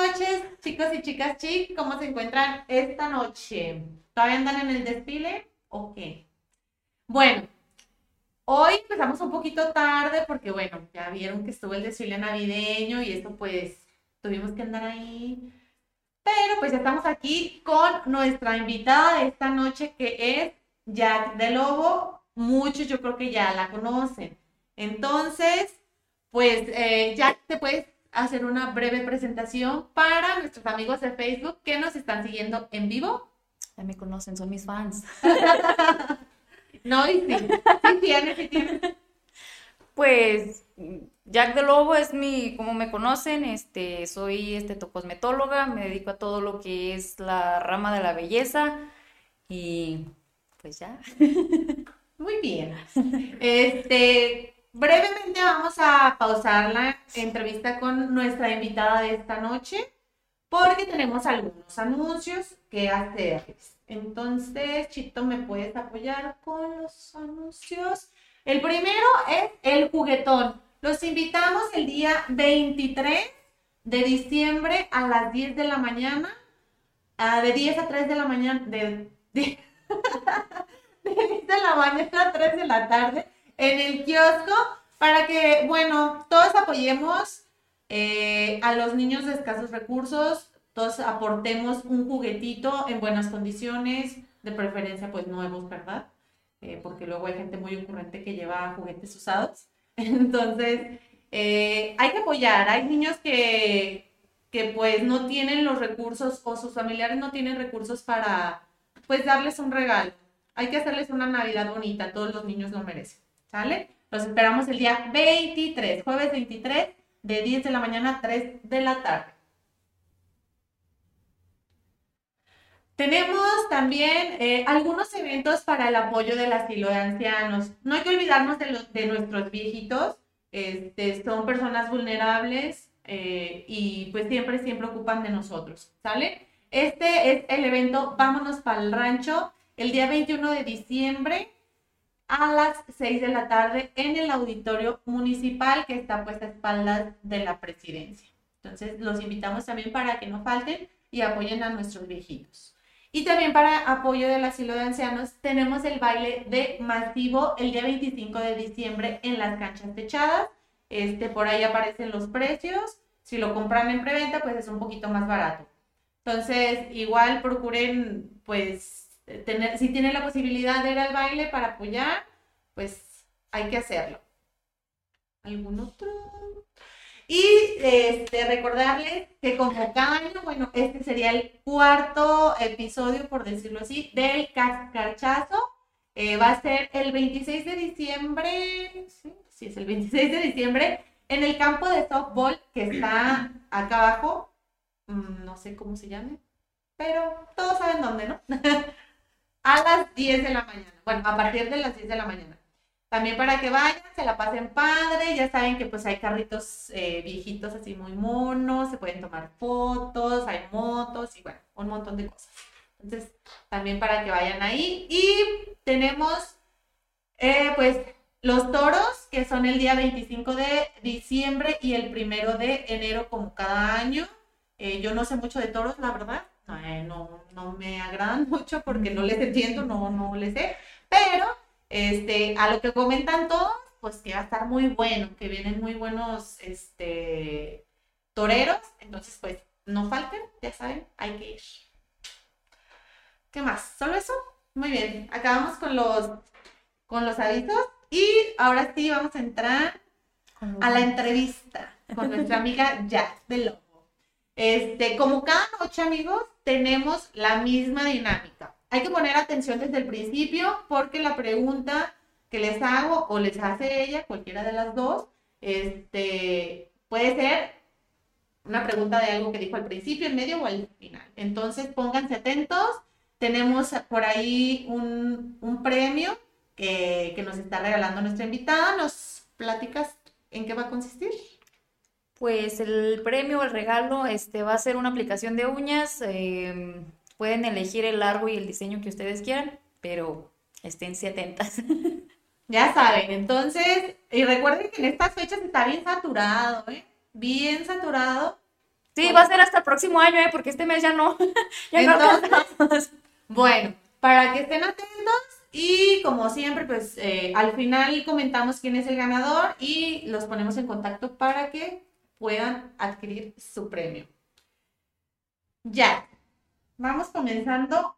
noches, chicos y chicas chic. ¿Cómo se encuentran esta noche? ¿Todavía andan en el desfile? ¿O qué? Bueno, hoy empezamos un poquito tarde porque, bueno, ya vieron que estuvo el desfile navideño y esto pues tuvimos que andar ahí. Pero pues estamos aquí con nuestra invitada de esta noche que es Jack de Lobo. Muchos yo creo que ya la conocen. Entonces, pues eh, Jack, te puedes hacer una breve presentación para nuestros amigos de Facebook que nos están siguiendo en vivo. Ya me conocen, son mis fans. no, y sí, sí tiene, sí tiene. Pues Jack de Lobo es mi, como me conocen, este, soy este cosmetóloga, me dedico a todo lo que es la rama de la belleza y pues ya. Muy bien. Este, brevemente vamos a pausar la entrevista con nuestra invitada de esta noche porque tenemos algunos anuncios que hacerles. Entonces, Chito, ¿me puedes apoyar con los anuncios? El primero es el juguetón. Los invitamos el día 23 de diciembre a las 10 de la mañana, de 10 a 3 de la mañana, de, de, de 10 de la mañana a 3 de la tarde en el kiosco para que, bueno, todos apoyemos eh, a los niños de escasos recursos, todos aportemos un juguetito en buenas condiciones, de preferencia pues nuevos, ¿verdad? Eh, porque luego hay gente muy ocurrente que lleva juguetes usados. Entonces, eh, hay que apoyar. Hay niños que, que pues no tienen los recursos o sus familiares no tienen recursos para pues darles un regalo. Hay que hacerles una Navidad bonita, todos los niños lo merecen. ¿Sale? Los esperamos el día 23, jueves 23, de 10 de la mañana a 3 de la tarde. Tenemos también eh, algunos eventos para el apoyo del asilo de ancianos. No hay que olvidarnos de, nuestros viejitos. Este, son personas vulnerables eh, y pues siempre, siempre ocupan de nosotros. ¿Sale? Este es el evento Vámonos para el Rancho el día 21 de diciembre a las 6 de la tarde en el auditorio municipal que está puesta a espaldas de la presidencia. Entonces, los invitamos también para que no falten y apoyen a nuestros viejitos. Y también para apoyo del asilo de ancianos tenemos el baile de masivo el día 25 de diciembre en las canchas techadas. Este, por ahí aparecen los precios. Si lo compran en preventa, pues es un poquito más barato. Entonces, igual procuren, pues, tener, si tienen la posibilidad de ir al baile para apoyar, pues hay que hacerlo. ¿Algún otro? Y este, recordarles que como cada año, bueno, este sería el cuarto episodio, por decirlo así, del Cascarchazo. Eh, va a ser el 26 de diciembre, sí, sí, es el 26 de diciembre, en el campo de softball que está acá abajo. Mm, no sé cómo se llame, pero todos saben dónde, ¿no? a las 10 de la mañana. Bueno, a partir de las 10 de la mañana. También para que vayan, se la pasen padre, ya saben que pues hay carritos eh, viejitos así muy monos, se pueden tomar fotos, hay motos y bueno, un montón de cosas. Entonces, también para que vayan ahí. Y tenemos eh, pues los toros, que son el día 25 de diciembre y el primero de enero como cada año. Eh, yo no sé mucho de toros, la verdad no, no me agradan mucho porque no les entiendo, no, no les sé, pero este, a lo que comentan todos, pues que va a estar muy bueno, que vienen muy buenos este, toreros, entonces pues no falten, ya saben, hay que ir. ¿Qué más? ¿Solo eso? Muy bien, acabamos con los, con los avisos y ahora sí vamos a entrar a la entrevista con nuestra amiga Jack de Lobo. Este, como cada noche, amigos, tenemos la misma dinámica. Hay que poner atención desde el principio porque la pregunta que les hago o les hace ella, cualquiera de las dos, este, puede ser una pregunta de algo que dijo al principio, en medio o al final. Entonces, pónganse atentos. Tenemos por ahí un, premio que, que nos está regalando nuestra invitada. ¿Nos platicas en qué va a consistir? Pues el premio, el regalo, este, va a ser una aplicación de uñas. Em, pueden elegir el largo y el diseño que ustedes quieran, pero estén atentas. Ya saben, entonces, y recuerden que en estas fechas está bien saturado, ¿eh? Bien saturado. Sí, va a ser hasta el próximo año, ¿eh? Porque este mes ya no. ya no Entonces- alcanzamos. Bueno, para que estén atentos y como siempre, pues eh, al final comentamos quién es el ganador y los ponemos en contacto para que puedan adquirir su premio. Ya, vamos comenzando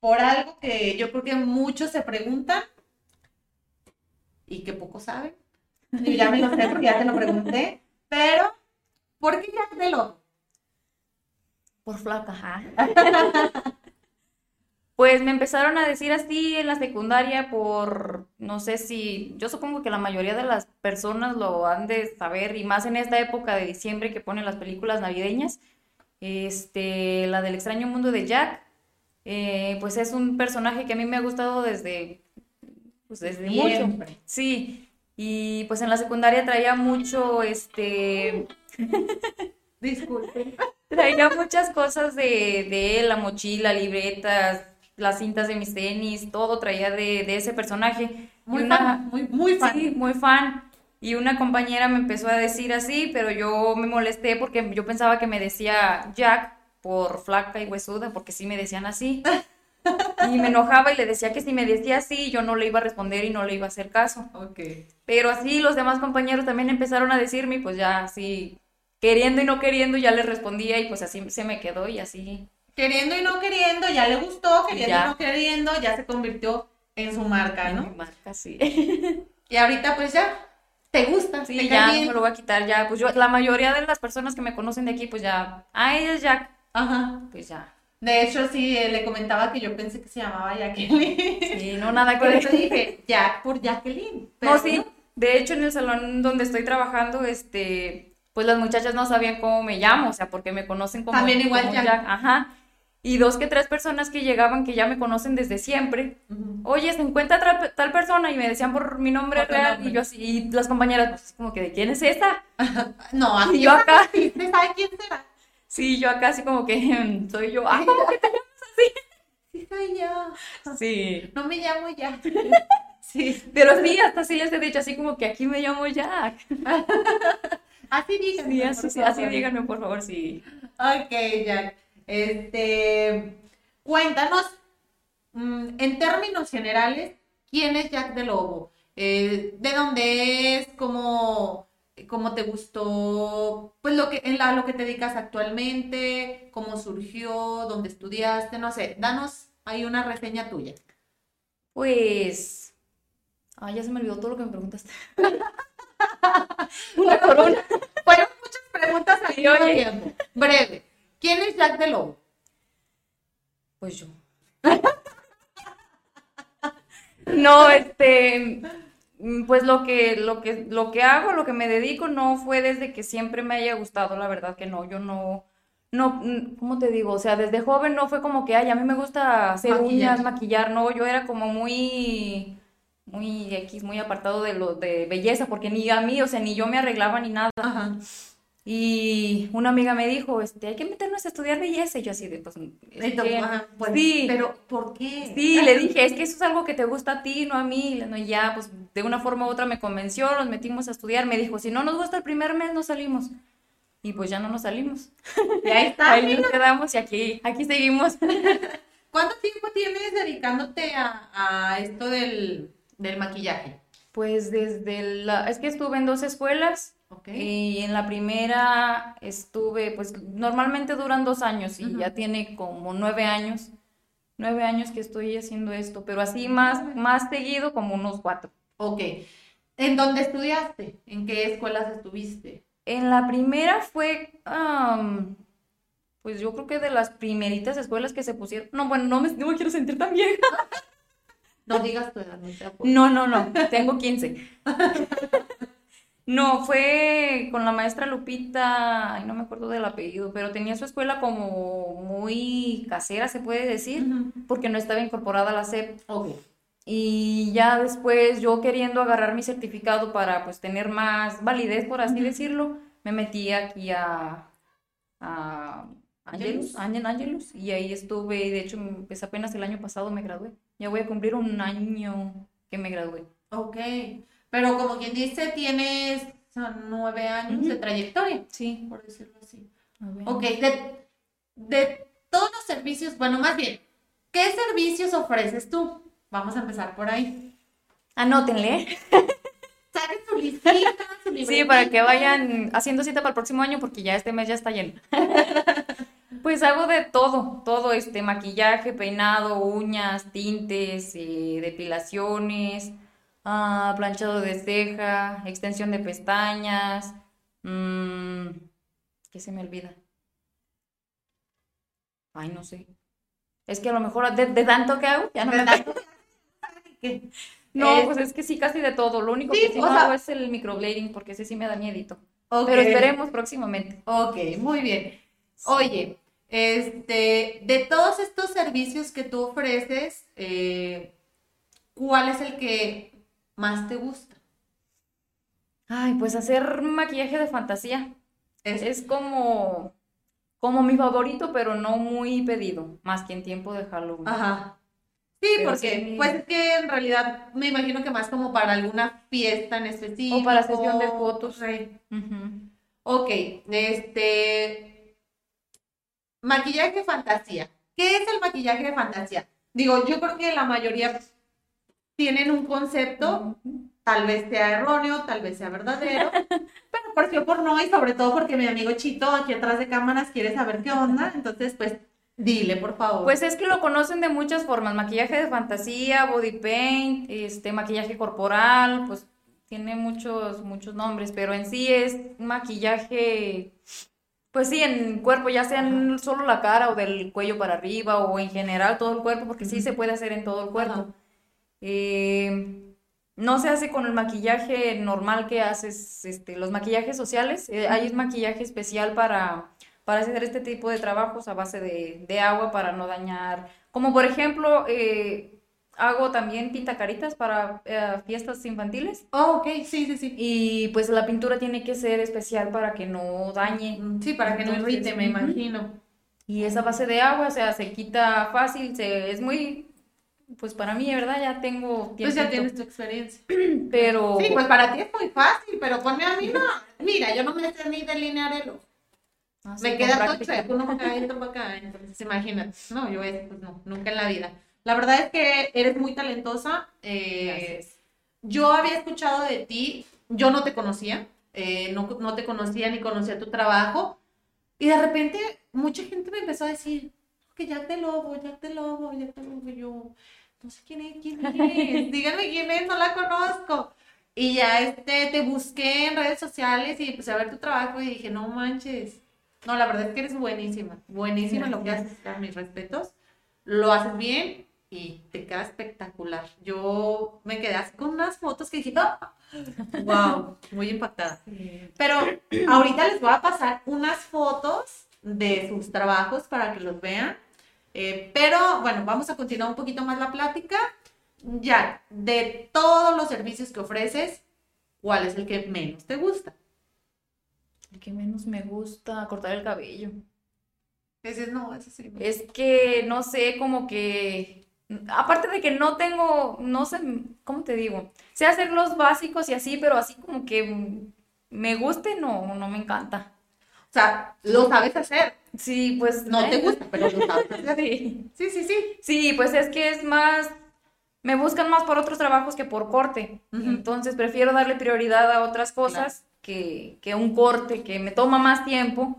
por algo que yo creo que muchos se preguntan y que pocos saben. Yo ya me lo sé porque ya te lo pregunté, pero ¿por qué Jack de Lobo? Por flaca, ajá. Pues me empezaron a decir así en la secundaria por, no sé si, yo supongo que la mayoría de las personas lo han de saber, y más en esta época de diciembre que ponen las películas navideñas, este, la del extraño mundo de Jack, eh, pues es un personaje que a mí me ha gustado desde, pues desde mucho. Sí, y pues en la secundaria traía mucho, este, Disculpen. Traía muchas cosas de, de él, la mochila, libretas, las cintas de mis tenis, todo traía de, de ese personaje. Muy una- fan, muy, muy fan. Sí, muy fan. Y una compañera me empezó a decir así, pero yo me molesté porque yo pensaba que me decía Jack por flaca y huesuda, porque sí me decían así. Y me enojaba y le decía que si me decía así, yo no le iba a responder y no le iba a hacer caso. Pero así los demás compañeros también empezaron a decirme, pues ya así, queriendo y no queriendo, ya les respondía y pues así se me quedó y así. Queriendo y no queriendo, ya le gustó, queriendo Ya. y no queriendo, ya se convirtió en su marca, en mi ¿no? marca, sí. Y ahorita pues ya, te gusta, Sí, te ya no bien. lo voy a quitar, ya, pues yo, la mayoría de las personas que me conocen de aquí, pues ya, ah, ella es Jack, Ajá. pues ya. De hecho, sí, eh, le comentaba que yo pensé que se llamaba Jacqueline. Sí, no, nada que Por eso dije Jack por Jacqueline. No, Pero sí, no. de hecho en el salón donde estoy trabajando, este, pues las muchachas no sabían cómo me llamo, o sea, porque me conocen como, También igual como Jack. ajá. Y dos que tres personas que llegaban que ya me conocen desde siempre, oye, se encuentra tal, tal persona y me decían por mi nombre Por real nombre. y yo así, y las compañeras, pues así como que, ¿de quién es esta? No, Y yo acá. ¿Usted sabe quién será? Sí, yo acá así como que "Mm, soy yo, ah, ¿cómo que te llamas Sí, soy yo. así? Sí. No me llamo Jack. Sí. Pero sí, hasta sí les he dicho así como que aquí me llamo Jack. Así díganme. Sí, por así, sí, así díganme por favor, sí. Ok, Jack. Este, cuéntanos, mm, en términos generales, ¿quién es Jack de Lobo? Eh, ¿de dónde es? ¿Cómo, cómo te gustó? Pues lo que, en la, lo que te dedicas actualmente, cómo surgió, dónde estudiaste, no sé, danos ahí una reseña tuya. Pues. Ay, ya se me olvidó todo lo que me preguntaste. una por una. Fueron muchas preguntas al mismo tiempo. Breve. ¿Quién es Jack de Lobo? Pues yo. No, este, pues lo que, lo que, lo que hago, lo que me dedico, no fue desde que siempre me haya gustado, la verdad que no, yo no, no, ¿cómo te digo? O sea, desde joven no fue como que, ay, a mí me gusta hacer Maquillar. uñas, maquillar, no, yo era como muy, muy X, muy apartado de lo de belleza, porque ni a mí, o sea, ni yo me arreglaba ni nada. Ajá. Y una amiga me dijo, este, hay que meternos a estudiar belleza, y yo así de, pues, es Entonces, ajá, pues, sí. pero ¿por qué? Sí, le dije, es que eso es algo que te gusta a ti, no a mí. Y no, y ya, pues de una forma u otra me convenció, nos metimos a estudiar. Me dijo, si no nos gusta el primer mes, no salimos. Y pues ya no nos salimos. Y ahí está. Ahí nos quedamos y aquí, aquí seguimos. ¿Cuánto tiempo tienes dedicándote a, a esto del, del maquillaje? Pues desde la, es que estuve en dos escuelas Y en la primera estuve, pues normalmente duran dos años y ya tiene como nueve años. Nueve años que estoy haciendo esto, pero así más, más seguido como unos cuatro. Ok. ¿En dónde estudiaste? ¿En qué escuelas estuviste? En la primera fue, am, pues yo creo que de las primeritas escuelas que se pusieron. No, bueno, no me, no me quiero sentir tan vieja. No digas tu edad, no. No, no, no, tengo 15. No, fue con la maestra Lupita, ay, no me acuerdo del apellido, pero tenía su escuela como muy casera, se puede decir, porque no estaba incorporada a la SEP. Ok. Y ya después yo queriendo agarrar mi certificado para pues tener más validez, por así decirlo, me metí aquí a, a Angelus. Angelus, Angelus, y ahí estuve, y de hecho pues apenas el año pasado me gradué. Ya voy a cumplir un año que me gradué. Ok. Pero como quien dice, tienes son nueve años de trayectoria, Sí. por decirlo así. Ok, de, de todos los servicios, bueno, más bien, ¿qué servicios ofreces tú? Vamos a empezar por ahí. Anótenle. Saquen su listita, su Sí, para que vayan haciendo cita para el próximo año porque ya este mes ya está lleno. Pues hago de todo, todo este maquillaje, peinado, uñas, tintes, eh, depilaciones, ah, planchado de ceja, extensión de pestañas, mmm, ¿qué se me olvida? Ay, no sé. Es que a lo mejor de, tanto que hago, ya no me da. No, pues es que sí, casi de todo. Lo único que sí no hago es el microblading, porque ese sí me da miedito. Pero esperemos próximamente. Ok, muy bien. Oye, este, de todos estos servicios que tú ofreces, eh, ¿cuál es el que más te gusta? Ay, pues hacer maquillaje de fantasía. Es, como, como mi favorito, pero no muy pedido, más que en tiempo de Halloween. Ajá. Sí, porque pues es que en realidad me imagino que más como para alguna fiesta en específico. O para sesión de fotos. Sí. Ok, este, Maquillaje fantasía. ¿Qué es el maquillaje de fantasía? Digo, yo creo que la mayoría tienen un concepto, tal vez sea erróneo, tal vez sea verdadero, pero por sí o por no, y sobre todo porque mi amigo Chito aquí atrás de cámaras quiere saber qué onda, entonces pues dile por favor. Pues es que lo conocen de muchas formas, maquillaje de fantasía, body paint, este maquillaje corporal, pues tiene muchos muchos nombres, pero en sí es maquillaje pues sí, en cuerpo, ya sea en solo la cara o del cuello para arriba o en general todo el cuerpo, porque sí se puede hacer en todo el cuerpo. Eh, no se hace con el maquillaje normal que haces, este, los maquillajes sociales. Eh, hay maquillaje especial para, para hacer este tipo de trabajos a base de, de agua para no dañar. Como por ejemplo, eh, hago también pintacaritas para eh, fiestas infantiles. Oh, ok, sí, sí, sí. Y pues la pintura tiene que ser especial para que no dañe. Sí, para que no irrite, me imagino. Y esa base de agua, o sea, se quita fácil, se, es muy, pues para mí, de verdad, ya tengo tiempo. Pues ya tienes tu experiencia. Pero... Sí, pues para ti es muy fácil, pero ponme a mí no. Mira, yo no me sé ni delinear el ojo. Ah, me queda todo chueco, uno para acá, otro para acá. Entonces, imagínate. No, yo es, pues no, nunca en la vida. La verdad es que eres muy talentosa. Eh, yo había escuchado de ti, yo no te conocía, eh, no, te conocía ni conocía tu trabajo. Y de repente mucha gente me empezó a decir que Jack de Lobo, Jack de Lobo, Jack de Lobo. Y yo, no sé quién es, quién es, díganme quién es, no la conozco. Y ya este, te busqué en redes sociales y empecé a ver tu trabajo y dije, no manches. No, la verdad es que eres buenísima, buenísima lo que haces, a mis respetos. Lo haces bien, y te queda espectacular. Yo me quedé así con unas fotos que dije, wow, ¡ah! muy impactada. Pero ahorita les voy a pasar unas fotos de sus trabajos para que los vean. Eh, pero bueno, vamos a continuar un poquito más la plática. Ya, de todos los servicios que ofreces, ¿cuál es el que menos te gusta? El que menos me gusta, cortar el cabello. Ese no, ese sí. Es que, no sé, como que aparte de que no tengo, no sé, ¿cómo te digo? Sé hacer los básicos y así, pero así como que me guste, no, no me encanta. O sea, lo sabes hacer. Sí, pues. No te gusta, pero lo sabes hacer. Sí. sí, sí, sí. Sí, pues es que es más, me buscan más por otros trabajos que por corte. Entonces prefiero darle prioridad a otras cosas que, que un corte que me toma más tiempo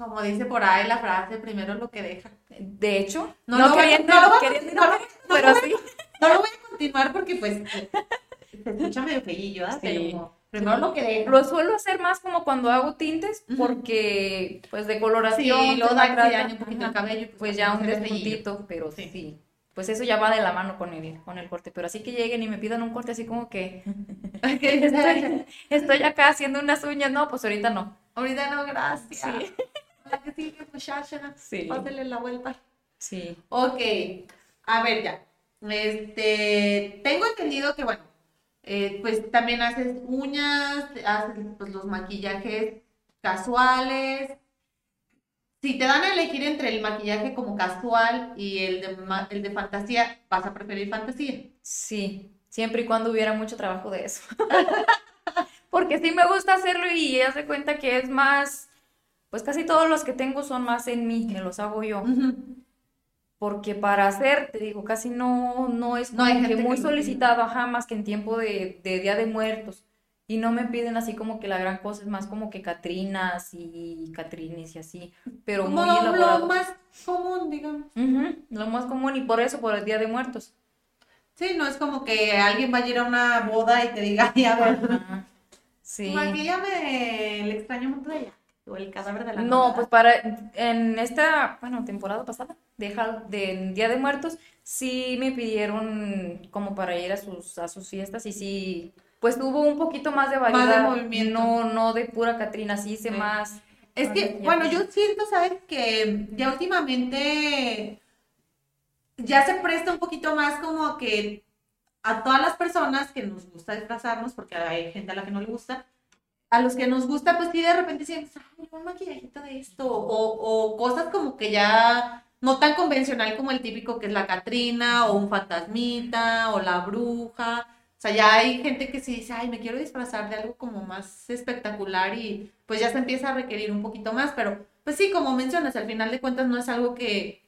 como dice por ahí la frase, primero lo que deja. De hecho, no, lo, voy, no, pero sí. No lo voy a continuar porque pues se escucha medio feillo. Pero primero lo que. Lo suelo hacer más como cuando hago tintes porque pues de coloración, sí, luego da un poquito el cabello, pues, pues ya un despuntito, pero sí. sí. Pues eso ya va de la mano con el, con el corte, pero así que lleguen y me pidan un corte así como que estoy, estoy acá haciendo unas uñas, no, pues ahorita no. Ahorita no, gracias. Sí que sí, muchacha. Sí. Pásale la vuelta. Sí. Ok. A ver, ya. Este, tengo entendido que, bueno, eh, pues también haces uñas, haces pues, los maquillajes casuales. Si te dan a elegir entre el maquillaje como casual y el de, el de fantasía, ¿vas a preferir fantasía? Sí, siempre y cuando hubiera mucho trabajo de eso. Porque sí me gusta hacerlo y ya se cuenta que es más Pues casi todos los que tengo son más en mí, me los hago yo. Ujú. Porque para hacer, te digo, casi no, no es No hay que que muy lo solicitado, ajá, más que en tiempo de, de Día de Muertos. Y no me piden así como que la gran cosa, es más como que Catrinas y Catrines y así, pero Como muy lo, elaborado. más común, digamos. Ujú, lo más común y por eso, por el Día de Muertos. Sí, no es como que alguien vaya a ir a una boda y te diga, ay, a ver, Ajá, Sí. maquíllame el extraño mundo de ella, o el cadáver de la No, pues para en esta, bueno, temporada pasada de, de Día de Muertos, sí me pidieron como para ir a sus a sus fiestas y sí, pues tuvo un poquito más de Más de variedad, movimiento. no no de pura Catrina, sí hice Sí. más. Es que, maquillaje. bueno, yo siento, ¿sabes? Que ya últimamente ya se presta un poquito más como que a todas las personas que nos gusta disfrazarnos, porque hay gente a la que no le gusta, a los que nos gusta, pues sí, de repente sientes, ay, un maquillajito de esto, o, o cosas como que ya no tan convencional como el típico que es la Catrina, o un fantasmita, o la bruja. O sea, ya hay gente que sí dice, ay, me quiero disfrazar de algo como más espectacular y pues ya se empieza a requerir un poquito más, pero pues sí, como mencionas, al final de cuentas no es algo que,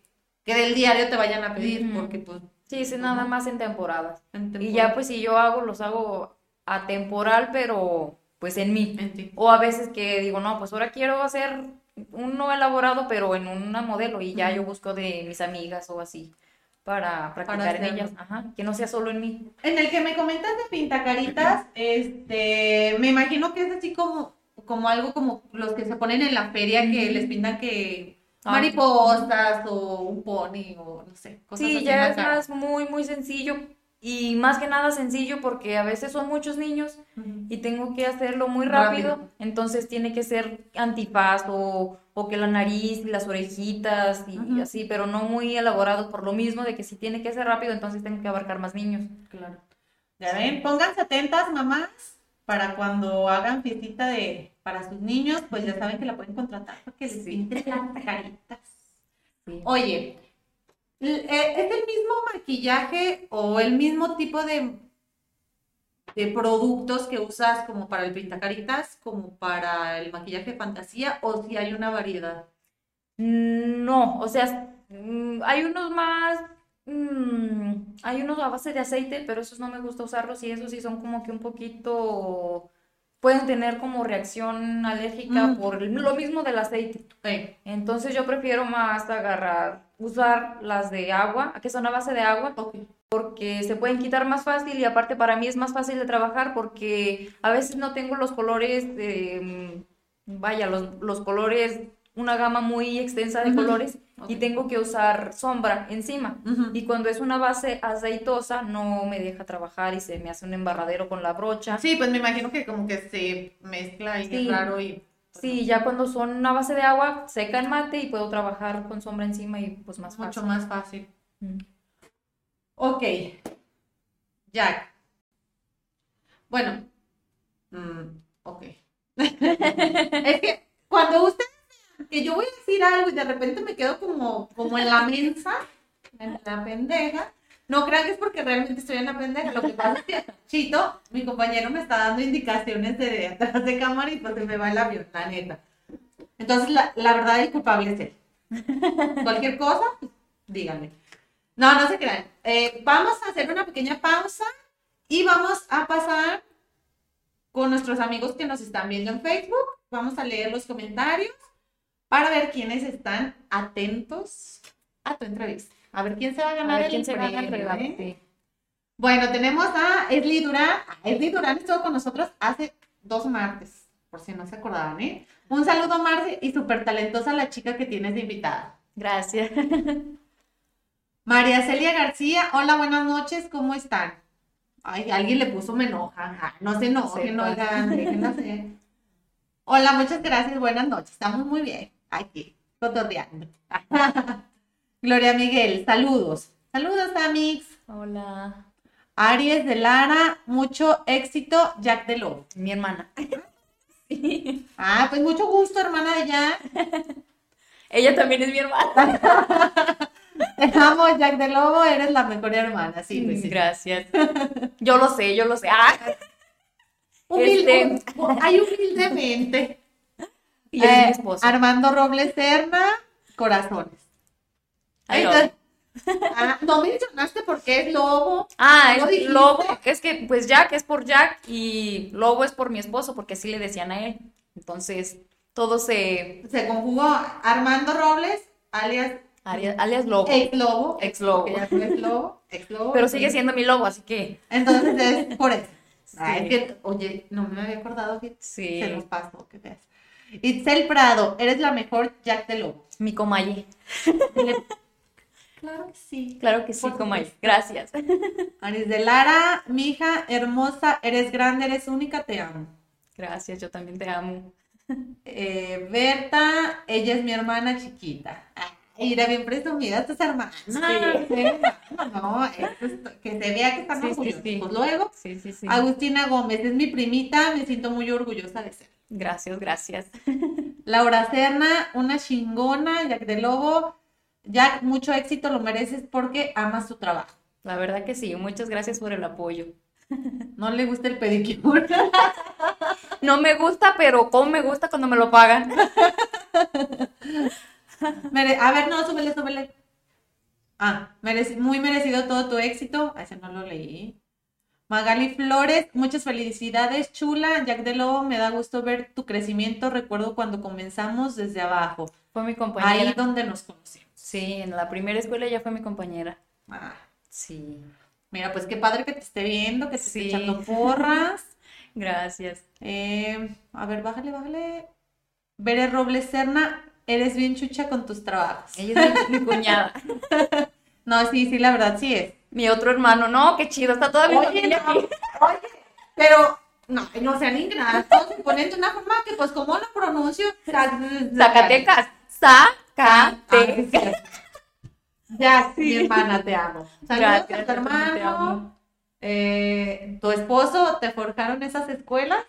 que del diario te vayan a pedir, porque pues... Sí, es nada más en temporadas. en Y ya pues si yo hago los hago atemporal, pero pues en mí. En ti. O a veces que digo, no, pues ahora quiero hacer uno elaborado, pero en una modelo, y ya yo busco de mis amigas o así para practicar en ellas, ajá, que no sea solo en mí. En el que me comentas de pintacaritas, este, me imagino que es así como, como algo como los que se ponen en la feria que les pintan que Ah, mariposas o un pony o no sé, cosas Sí, así ya es más muy, muy sencillo y más que nada sencillo porque a veces son muchos niños y tengo que hacerlo muy rápido, Rápido. entonces tiene que ser antifaz o, o que la nariz y las orejitas y así, pero no muy elaborado por lo mismo de que si tiene que ser rápido, entonces tengo que abarcar más niños. Claro. Ya ven, pónganse atentas, mamás, para cuando hagan fiestita de para sus niños, pues ya saben que la pueden contratar porque les Sí. las caritas. Sí. Oye, ¿es el mismo maquillaje o el mismo tipo de, de productos que usas como para el pintacaritas, como para el maquillaje de fantasía, o si hay una variedad? No, o sea, mm, hay unos más, mm, hay unos a base de aceite, pero esos no me gusta usarlos y esos sí son como que un poquito, pueden tener como reacción alérgica Mm. por el- lo mismo del aceite. Eh, Entonces yo prefiero más agarrar, usar las de agua, que son a base de agua, porque se pueden quitar más fácil y aparte para mí es más fácil de trabajar porque a veces no tengo los colores, de, mm, vaya, los, los colores, una gama muy extensa de colores y tengo que usar sombra encima. Y cuando es una base aceitosa no me deja trabajar y se me hace un embarradero con la brocha. Sí, pues me imagino que como que se mezcla y es Sí. raro y... Sí, ya cuando son una base de agua, seca en mate y puedo trabajar con sombra encima y pues más mucho fácil. más fácil. Mm. Ok. Jack. Bueno. mm, ok. es que cuando vean que yo voy a decir algo y de repente me quedo como, como en la mensa, en la pendeja, no crean que es porque realmente estoy en la. Lo que pasa es que Chito, mi compañero, me está dando indicaciones de, de atrás de cámara y pues se me va el avión, la neta. Entonces, la, la verdad, el culpable es él. Cualquier cosa, díganme. No, no se crean. Eh, vamos a hacer una pequeña pausa y vamos a pasar con nuestros amigos que nos están viendo en Facebook. Vamos a leer los comentarios para ver quiénes están atentos a tu entrevista. A ver quién se va a A ganar el se gana el premio. ¿eh? sí. Bueno, tenemos a Esli Durán. Esli Durán estuvo con nosotros hace dos martes, por si no se acordaban, ¿eh? Un saludo, Marce, y súper talentosa la chica que tienes de invitada. Gracias. María Celia García, hola, buenas noches, ¿cómo están? Ay, alguien le puso me enoja, ajá, no se enojen, Sepa. oigan, déjenla. Hola, muchas gracias, buenas noches, estamos muy bien, aquí, cotorreando. Gloria Miguel, saludos. Saludos, Amix. Hola. Aries de Lara, mucho éxito, Jack de Lobo. Mi hermana. Ah, pues mucho gusto, hermana de Jack. Ella también es mi hermana. Te amo, Jack de Lobo, eres la mejor hermana, sí, pues sí. Gracias. Yo lo sé, yo lo sé. Ah, Humilde, Este- hay humildemente. Y es mi Eh, esposo. Armando Robles Serna, corazones. Love Entonces- Ah, no mencionaste por qué es lobo. Ah, ¿No es? Lobo, es que pues Jack es por Jack y Lobo es por mi esposo, porque así le decían a él. Entonces, todo se... Se conjugó Armando Robles, alias Alias, alias Lobo. ex lobo. Ex lobo. porque ex. Pero sigue siendo mi lobo, así que Entonces es por eso. Ah, es que, oye, no me había acordado que sí, se nos pasó, que veas. Itzel Prado, eres la mejor Jack de Lobo. mi comalle. Claro que sí. Claro que sí, supuesto. Gracias. Aris de Lara, mi hija hermosa, eres grande, eres única, te amo. Gracias, yo también te amo. Eh, Berta, ella es mi hermana chiquita. Ay, era bien presumida tus hermanas. Sí. No, no, esto es- que se vea que están Sí, sí, orgullosos. sí. Pues luego, Sí, sí, sí. Agustina Gómez es mi primita, me siento muy orgullosa de ser. Gracias, gracias. Laura Serna, una chingona, Jack de Lobo. Jack, mucho éxito, lo mereces porque amas tu trabajo. La verdad que sí, muchas gracias por el apoyo. No le gusta el pedicure. No me gusta, pero cómo me gusta cuando me lo pagan. A ver, no, súbele, súbele. Ah, mereci- muy merecido todo tu éxito. Ah, Ese no lo leí. Magali Flores, muchas felicidades, chula. Jack de Lobo, me da gusto ver tu crecimiento. Recuerdo cuando comenzamos desde abajo, Fue mi ahí compañera. donde nos conocimos. Sí, en la primera escuela ya fue mi compañera. Ah, Sí, mira, pues qué padre que te esté viendo, que te esté Sí. echando porras. gracias. Eh, a ver, bájale, bájale. Bere Robles Serna, eres bien chucha con tus trabajos. Ella es mi, mi cuñada. No, sí, sí, la verdad sí es. Mi otro hermano, no, qué chido, está toda mi Oye, familia no, aquí. oye, pero no, no sean ingratos, ponen de una forma que pues como lo pronuncio, Zacatecas, Ah, Zacatecas. Ya, mi hermana, te amo. Saludos Gracias, a tu te hermano. amo. Eh, ¿Tu esposo te forjaron esas escuelas?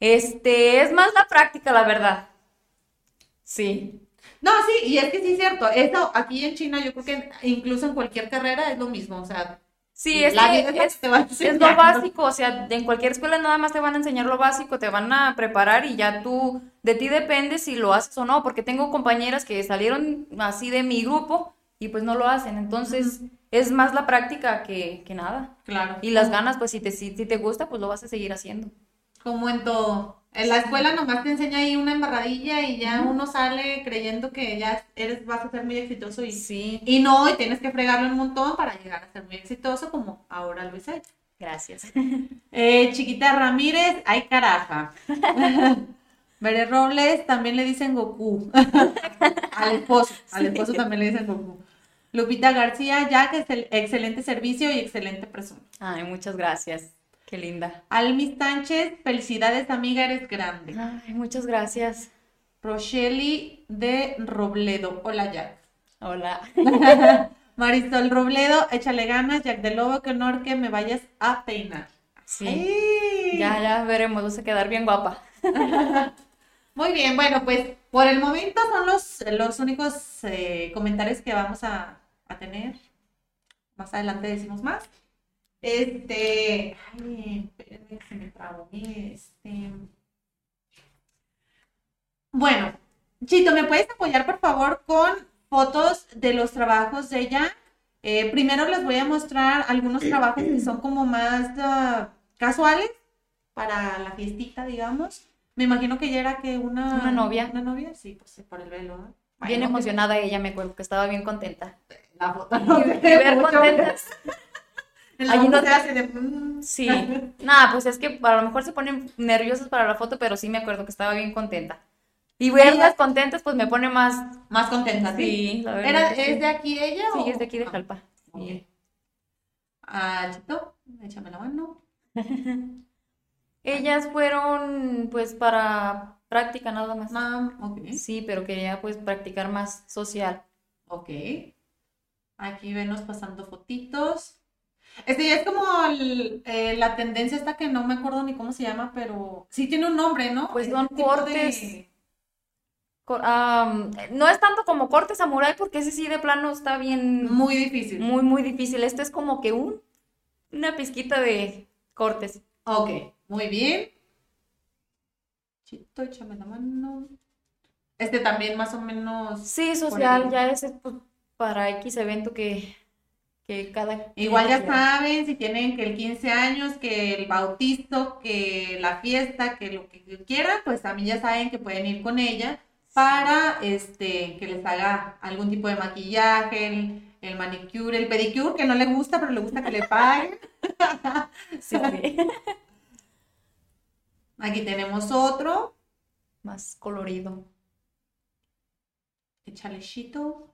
Este, es más la práctica, la verdad. Sí, No, sí, y es que sí es cierto. Eso aquí en China, yo creo que incluso en cualquier carrera es lo mismo. O sea, sí, es que lo es, que te va es lo enseñando. básico, o sea, en cualquier escuela nada más te van a enseñar lo básico, te van a preparar y ya tú, de ti depende si lo haces o no, porque tengo compañeras que salieron así de mi grupo y pues no lo hacen, entonces es más la práctica que, que nada. Claro. Y las ganas, pues si te, si, si te gusta, pues lo vas a seguir haciendo. Como en todo. En la escuela nomás te enseña ahí una embarradilla y ya uno sale creyendo que ya eres, vas a ser muy exitoso y, Sí, y no, y tienes que fregarlo un montón para llegar a ser muy exitoso como ahora lo hecho. gracias. Eh, Chiquita Ramírez, ay caraja. Bere Robles, también le dicen Goku. al esposo, al esposo también le dicen Goku. Lupita García, Jack, es el excelente servicio y excelente persona. Ay, muchas gracias. Qué linda. Almis Sánchez, felicidades amiga, eres grande. Ay, muchas gracias. Rocheli de Robledo, hola Jack. Hola. Marisol Robledo, échale ganas, Jack de Lobo, qué honor que me vayas a peinar. Sí. Ay. Ya, ya veremos, vas a quedar bien guapa. Muy bien, bueno, pues por el momento son los, los únicos eh, comentarios que vamos a, a tener. Más adelante decimos más. Este, ay, espérenme que se me trabó mi, este. Bueno, Chito, ¿me puedes apoyar por favor con fotos de los trabajos de ella? Eh, primero les voy a mostrar algunos trabajos que son como más ah, casuales para la fiestita, digamos. Me imagino que ella era que una... Una novia. Una novia, sí, pues por el velo. ¿no? Bien emocionada ella, me acuerdo que estaba bien contenta. La foto no ver contentas. Foto no te- hace de, mm. Sí. Nada, pues es que a lo mejor se ponen nerviosas para la foto, pero sí me acuerdo que estaba bien contenta. Y verlas contentas, pues me pone más. Más contenta, sí. Sí, la verdad. ¿Era, sí. ¿Es de aquí ella? Sí, o- es de aquí de Ah, Jalpa. ok. Sí. Ah, Chito, échame la mano. Ellas fueron, pues, para práctica nada más. Mam, ok. Sí, pero quería, pues, practicar más social. Ok. Aquí venos pasando fotitos. Este ya es como el- eh, la tendencia esta que no me acuerdo ni cómo se llama, pero sí tiene un nombre, ¿no? Pues Este son cortes. de- no es tanto como corte samurái, porque ese sí de plano está bien. Muy difícil. Muy, muy difícil. Este es como que un, una pizquita de cortes. Ok, muy bien. Chito, échame la mano. Este también más o menos. Sí, social, ya es pues, para X evento que, que cada... Igual ya saben, si tienen que el 15 años, que el bautizo, que la fiesta, que lo que quieran, pues también ya saben que pueden ir con ella para este que les haga algún tipo de maquillaje, el, el manicure, el pedicure, que no le gusta, pero le gusta que le paguen. sí, sí. Aquí tenemos otro. Más colorido. El chalechito.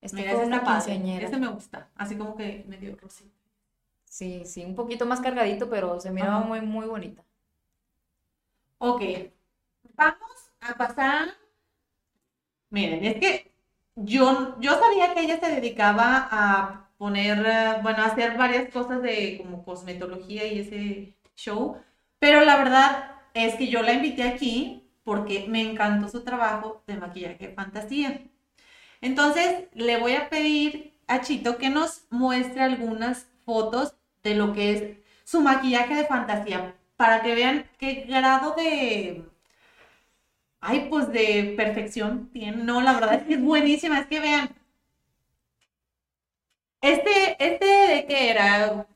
Este Mira, ese está padre. Ese me gusta. Así como que medio rosita. Sí, sí, un poquito más cargadito, pero se miraba muy, muy bonita. Ok. Vamos a pasar. Miren, es que yo, yo sabía que ella se dedicaba a poner, bueno, hacer varias cosas de como cosmetología y ese show, pero la verdad es que yo la invité aquí porque me encantó su trabajo de maquillaje fantasía. Entonces, le voy a pedir a Chito que nos muestre algunas fotos de lo que es su maquillaje de fantasía, para que vean qué grado de, ay, pues de perfección tiene. No, la verdad es que es buenísima, es que vean, este, este de qué era?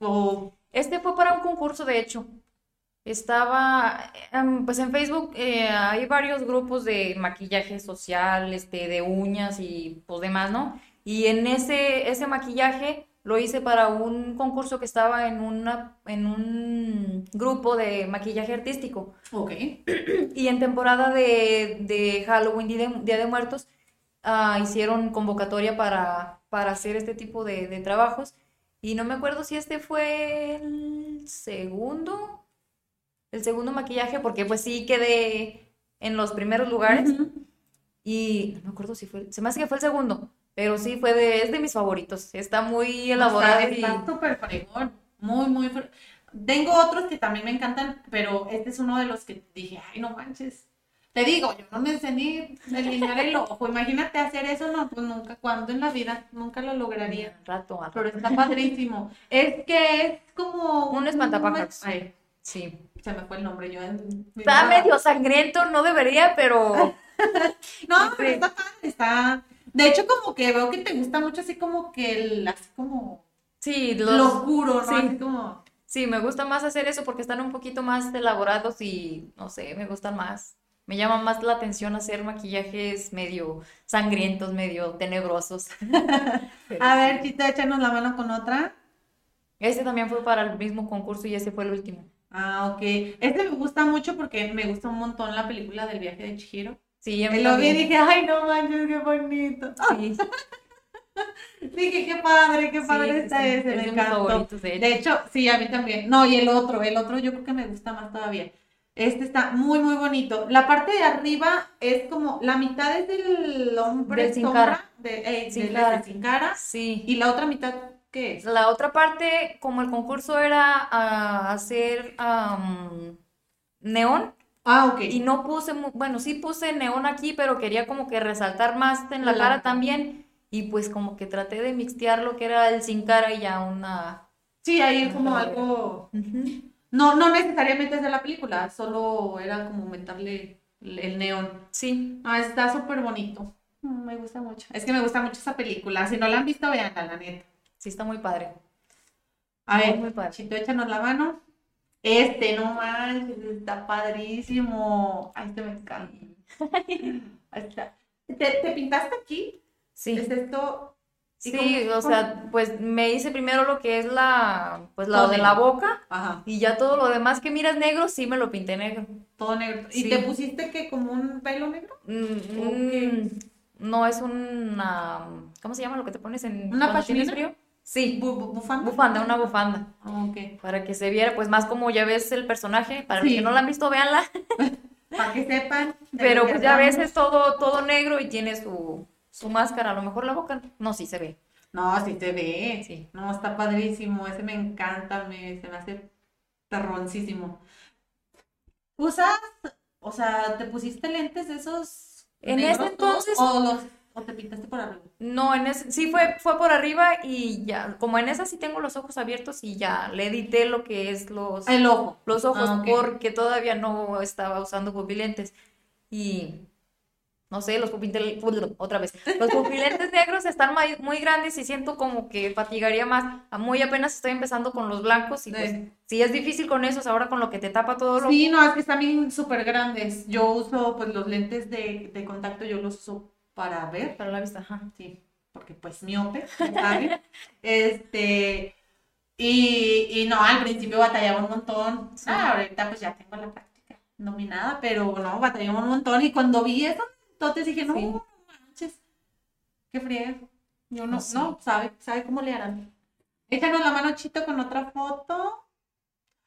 Este fue para un concurso, de hecho. Estaba, em, pues en Facebook eh, hay varios grupos de maquillaje social, este, de uñas y pues demás, ¿no? Y en ese, ese maquillaje lo hice para un concurso que estaba en, una, en un grupo de maquillaje artístico. Ok. Y en temporada de, de Halloween, Día de, Muertos, ah, hicieron convocatoria para, para hacer este tipo de, trabajos. Y no me acuerdo si este fue el segundo, el segundo maquillaje, porque pues sí quedé en los primeros lugares. Y no me acuerdo si fue, se me hace que fue el segundo, pero sí fue de, es de mis favoritos. Está muy elaborado. Está súper fregón, muy, muy Tengo otros que también me encantan, pero este es uno de los que dije, ay, no manches, te digo, yo no me enseñé a delinear el ojo. Imagínate hacer eso, no, pues nunca, cuando en la vida, nunca lo lograría. Rato, rato. Pero está padrísimo. Es que es como. Un espantapájaros. Ay, sí. Se me fue el nombre, yo. Está medio sangriento, no debería, pero. no, pero está padre, está. De hecho, como que veo que te gusta mucho así como que el, así como. Sí, los... lo oscuro, ¿no? Así como. Sí, me gusta más hacer eso porque están un poquito más elaborados y no sé, me gustan más. Me llama más la atención hacer maquillajes medio sangrientos, medio tenebrosos. a ver, Chita, échanos la mano con otra. Este también fue para el mismo concurso y ese fue el último. Ah, ok. Este me gusta mucho porque me gusta un montón la película del viaje de Chihiro. Sí, yo me lo vi y dije, ay, no manches, qué bonito. Sí. dije, qué padre, qué padre está ese, me encantó. de hecho, sí, a mí también. No, y el otro, el otro yo creo que me gusta más todavía. Este está muy, muy bonito. La parte de arriba es como, la mitad es del hombre sin cara. De, eh, sin, cara. Sí. Y la otra mitad, ¿qué es? La otra parte, como el concurso era hacer neón. Ah, ok. Y no puse, bueno, sí puse neón aquí, pero quería como que resaltar más en la, cara también. Y pues como que traté de mixtear lo que era el sin cara y ya una... Sí, ahí como algo... No, no necesariamente es de la película, solo era como aumentarle el neón. Sí. Ah, está súper bonito. Mm, me gusta mucho. Es que me gusta mucho esa película. Si no la han visto, veanla, la neta. Sí, está muy padre. A ver, muy padre. Chito, échanos la mano. Este, no manches, está padrísimo. Ay, este me encanta. Ahí está. ¿Te, ¿Te, pintaste aquí? Sí. ¿Es esto Sí, o sea, pues me hice primero lo que es la, pues lo de la boca Ajá. y ya todo lo demás que miras negro, sí me lo pinté negro. Todo negro. ¿Y te pusiste que como un pelo negro? Mm, no, es una, ¿cómo se llama lo que te pones en una pachulina? frío? Sí. ¿Bufanda? Bufanda, una bufanda. Ah, ok. Para que se viera, pues más como ya ves el personaje, para los que no la han visto, véanla. para que sepan. Pero pues ya ves, es todo, todo negro y tiene su su máscara, a lo mejor la boca, no, sí se ve. No, sí se ve. Sí. No, está padrísimo, ese me encanta, me, se me hace terroncísimo. ¿Usas, o sea, te pusiste lentes de esos? En ese entonces. O los o te pintaste por arriba? No, en ese, sí fue, fue por arriba y ya, como en esa sí tengo los ojos abiertos y ya le edité lo que es los, El ojo. los ojos Ah, porque todavía no estaba usando pupilentes y no sé, los pupilentes, otra vez, los pupilentes negros están muy, muy grandes y siento como que fatigaría más. Muy apenas estoy empezando con los blancos y pues Sí. si es difícil con esos ahora con lo que te tapa todo lo Sí, no, es que están bien súper grandes. Yo uso, pues, los lentes de, de contacto, yo los uso para ver. para la vista, ajá. Sí, porque pues miope. Este, y, y no, al principio batallaba un montón. Sí. Ah, ahorita pues ya tengo la práctica dominada, pero no, batallaba un montón. Y cuando vi eso, entonces dije, no, Sí. no manches, qué friega. Yo no, Sí. no, sabe, sabe cómo le harán. Échanos la mano chito con otra foto.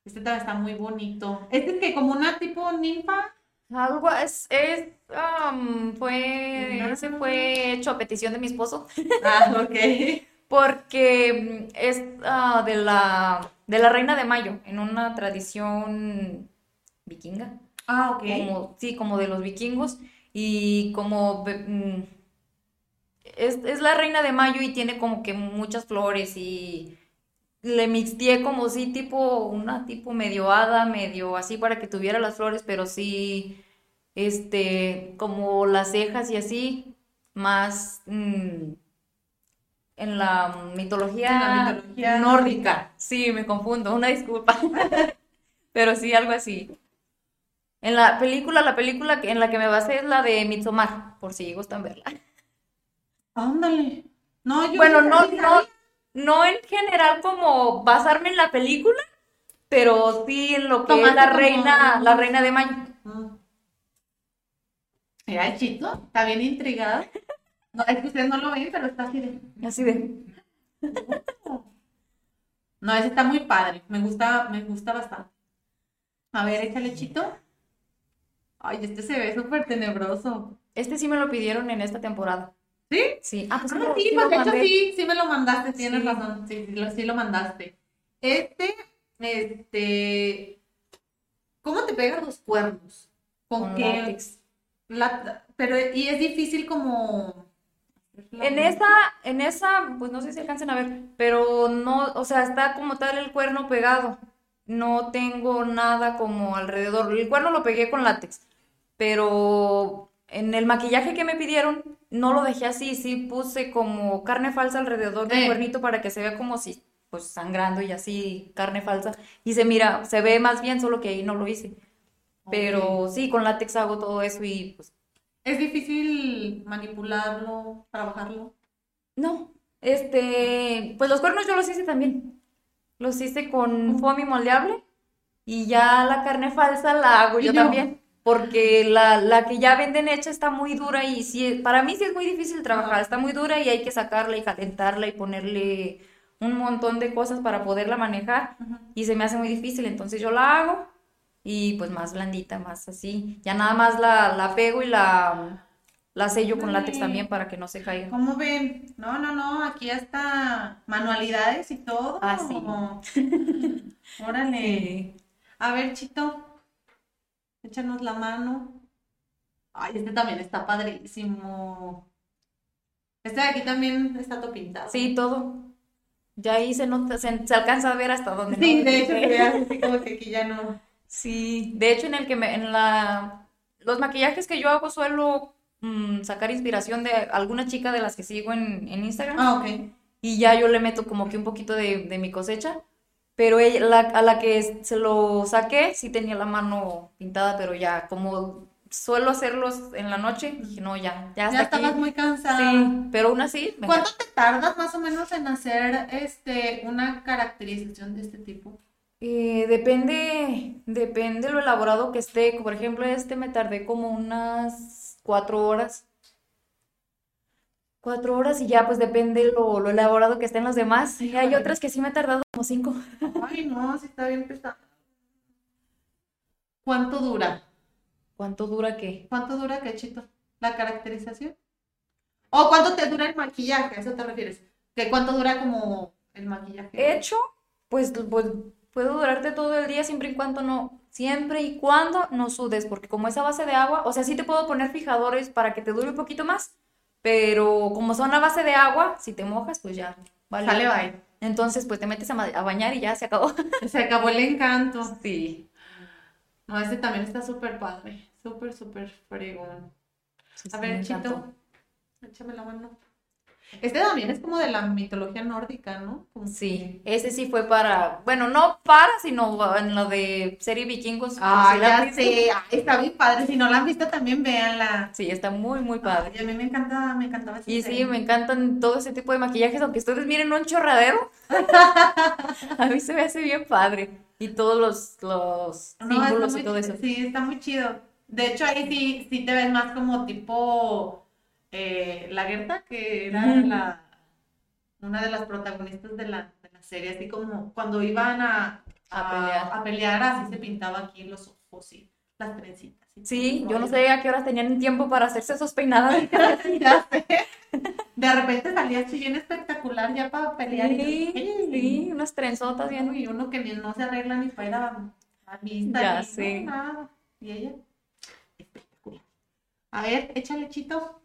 Este también está muy bonito. Este es que como una tipo ninfa. Algo es, es am, fue, ese fue hecho a petición de mi esposo. Ah, ok. Porque es ah, de la, de la Reina de Mayo, en una tradición vikinga, Ah, ok. como, sí, como de los vikingos, y como mm, es, es la Reina de Mayo y tiene como que muchas flores y le mixteé como sí, tipo, una tipo medio hada, medio así para que tuviera las flores, pero sí, este, como las cejas y así, más mm, en la mitología, En la mitología nórdica. Sí, me confundo, una disculpa. Pero sí, algo así. En la película, la película que- en la que me basé es la de Midsommar, por si gustan verla. Ándale. No, yo Bueno, no, no, no en general como basarme en la película, pero sí en lo que es Tomaste la como- reina, la reina de Mayo. Mira, el chito, está bien intrigado. No, es que ustedes no lo ven, pero está así de. Así de. No, ese está muy padre. Me gusta, me gusta bastante. A ver, échale chito. Ay, este se ve súper tenebroso. Este sí me lo pidieron en esta temporada. ¿Sí? Sí. Ah, pues sí, Ah, sí, pues de hecho sí, sí me lo mandaste, tienes Sí. razón. Sí, sí lo, sí lo mandaste. Este, este. ¿Cómo te pegan los cuernos? ¿Con Con qué? látex. La- pero, y es difícil como. En esa, en esa, pues no sé si alcancen a ver, pero no, o sea, está como tal el cuerno pegado. No tengo nada como alrededor. El cuerno lo pegué con látex, pero en el maquillaje que me pidieron, no lo dejé así, sí puse como carne falsa alrededor del Eh. cuernito para que se vea como si, pues sangrando y así, carne falsa. Y se mira, se ve más bien, solo que ahí no lo hice. Pero sí, con látex hago todo eso y pues Es difícil manipularlo, trabajarlo. No, este, pues los cuernos yo los hice también. Los hice con foamy moldeable y ya la carne falsa la hago yo. también. Porque la, la que ya venden hecha está muy dura y sí, para mí sí es muy difícil trabajar. Está muy dura y hay que sacarla y calentarla y ponerle un montón de cosas para poderla manejar y se me hace muy difícil. Entonces yo la hago y pues más blandita, más así. Ya nada más la, la pego y la, la sello con látex también para que no se caiga. ¿Cómo ven? No, no, no, aquí hasta manualidades y todo. Ah, sí. Órale. Sí. A ver, Chito, échanos la mano. Ay, este también está padrísimo. Este de aquí también está todo pintado. Sí, todo. Ya ahí se nota, se, se alcanza a ver hasta donde Sí, no de hecho, se ve así como que aquí ya no. Sí, de hecho en el que me, en la, los maquillajes que yo hago suelo mm, sacar inspiración de alguna chica de las que sigo en, en Instagram Ah, ok. y ya yo le meto como que un poquito de, de mi cosecha, pero ella, la, a la que se lo saqué sí tenía la mano pintada, pero ya como suelo hacerlos en la noche, dije no, ya, ya hasta Ya aquí. estabas muy cansada. Sí, pero aún así, ¿Cuánto te tardas más o menos en hacer este una caracterización de este tipo? Eh, depende, depende lo elaborado que esté. Por ejemplo, este me tardé como unas cuatro horas. Cuatro horas y ya, pues depende lo, lo elaborado que estén los demás. Y hay otras que sí me he tardado como cinco. Ay, no, sí está bien pesado. ¿Cuánto dura? ¿Cuánto dura qué? ¿Cuánto dura, Cachito? ¿La caracterización? ¿O cuánto te dura el maquillaje? ¿A eso te refieres? ¿Que cuánto dura como el maquillaje? Hecho, pues, pues puedo durarte todo el día siempre y cuando no, siempre y cuando no sudes, porque como es a base de agua, o sea, sí te puedo poner fijadores para que te dure un poquito más, pero como son a base de agua, si te mojas, pues ya, vale. Sale bye. Entonces, pues te metes a, bañar y ya se acabó. Se acabó el encanto. Sí. No, este también está súper padre. Súper, súper fregón. Sí, A sí, ver, encantó. Chito, échame la mano. Este también es como de la mitología nórdica, ¿no? Como Sí, ese sí fue para, bueno, no para, sino en lo de serie vikingos. Ah, ¿sí la ya sé. Ay, está bien padre. Si no la han visto, también véanla. Sí, está muy, muy padre. Ay, a mí me encanta, me encantaba Y serie. sí, me encantan todo ese tipo de maquillajes, aunque ustedes miren un chorradero, a mí se me hace bien padre. Y todos los, los símbolos y todo chido. eso. Sí, está muy chido. De hecho, ahí sí, sí te ves más como tipo eh, la Gerta, que era la, una de las protagonistas de la, de la serie, así como cuando iban a, A pelear. a pelear, así se pintaba aquí los ojos y las trencitas. y Sí, yo no sé a qué horas tenían tiempo para hacerse esos peinados. Ya sé. De repente salía así bien espectacular ya para pelear. y Sí, yo, "Ey". sí, unas trenzotas bien. Y uno que ni no se arregla ni para ir a, a vista. Ya ni- sé. no, nada. Y ella, espectacular. A ver, échale chito.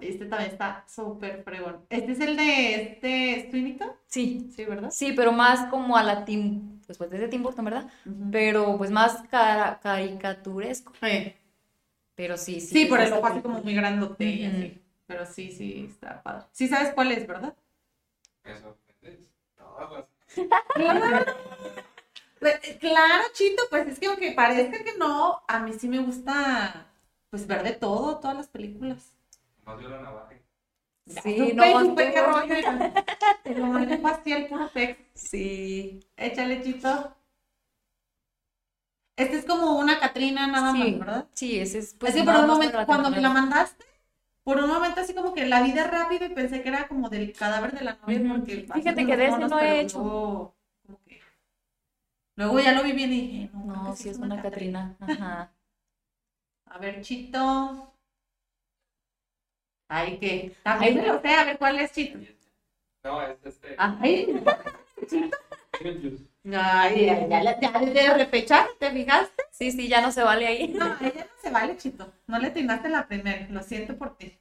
Este también está súper fregón. Este es el de este Swinito. Sí, Sí, ¿verdad? sí, pero más como a la Tim, pues, pues desde Tim Burton, ¿verdad? Pero pues más cara- caricaturesco. Eh, Pero sí, sí. Sí, por el ojo así como muy grandote y así. Pero sí, sí, está padre. Sí sabes cuál es, ¿verdad? Me sorprendes. Todas. Claro. Pues, Claro, Chito, pues es que aunque parezca que no, a mí sí me gusta pues ver de todo, todas las películas. Más vio la navaja. Sí, Supe, no, supe sí. qué rollo. oiga. Te lo manejo así el puro. Sí. Échale, Chito. Este es como una Catrina nada Sí, más, ¿verdad? sí, ese es pues es que por un momento, cuando me la mandaste, por un momento así como que la vi de rápido y pensé que era como del cadáver de la novia porque Fíjate que de ese no he pero hecho. Luego, como que- luego ya lo vi bien y dije, no, No, sí es una Catrina. Ajá. A ver, Chito. Ay, que también me lo sé, a ver cuál es Chito. No, es este. Ay, Beetlejuice. ay, ya, ya, ya, desde repechaje, ¿te fijaste? Sí, sí, ya no se vale ahí. No, ella no se vale, Chito. No le atinaste la primera, lo siento por ti.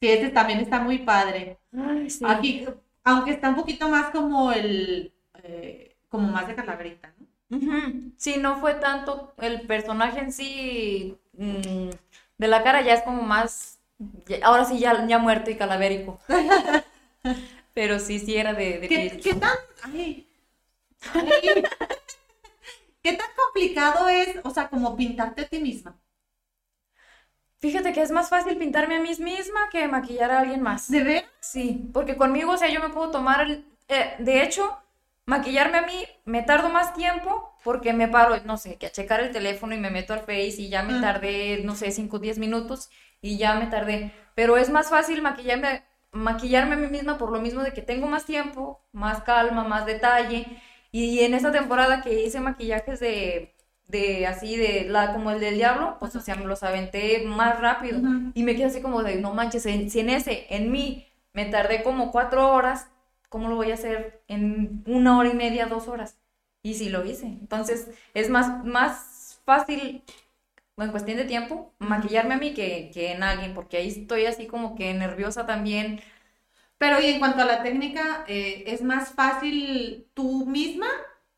Sí, este también está muy padre. Ay, sí. Aquí, aunque está un poquito más como el, eh, como más de calaverita, ¿no? Sí, no fue tanto el personaje en sí mm, de la cara, ya es como más, ahora sí ya, ya muerto y calavérico. Pero sí, sí era de, de ¿Qué, tan, ay, ay, qué tan complicado es, o sea, como pintarte a ti misma? Fíjate que es más fácil pintarme a mí misma que maquillar a alguien más. ¿De ver? Sí, porque conmigo, o sea, yo me puedo tomar el... eh, de hecho, maquillarme a mí me tardo más tiempo porque me paro, no sé, que a checar el teléfono y me meto al Face y ya me Mm. tardé, no sé, 5 o 10 minutos y ya me tardé. Pero es más fácil maquillarme, maquillarme a mí misma por lo mismo de que tengo más tiempo, más calma, más detalle. Y en esta temporada que hice maquillajes de, de así, de la, como el del diablo, pues o sea, me los aventé más rápido. Y me quedé así como de, no manches, en- si en ese, en mí, me tardé como cuatro horas, ¿cómo lo voy a hacer en una hora y media, dos horas? Y sí lo hice. Entonces, es más, más fácil, en cuestión de tiempo, maquillarme a mí que, que en alguien, porque ahí estoy así como que nerviosa también. Pero y en cuanto a la técnica, eh, ¿es más fácil tú misma?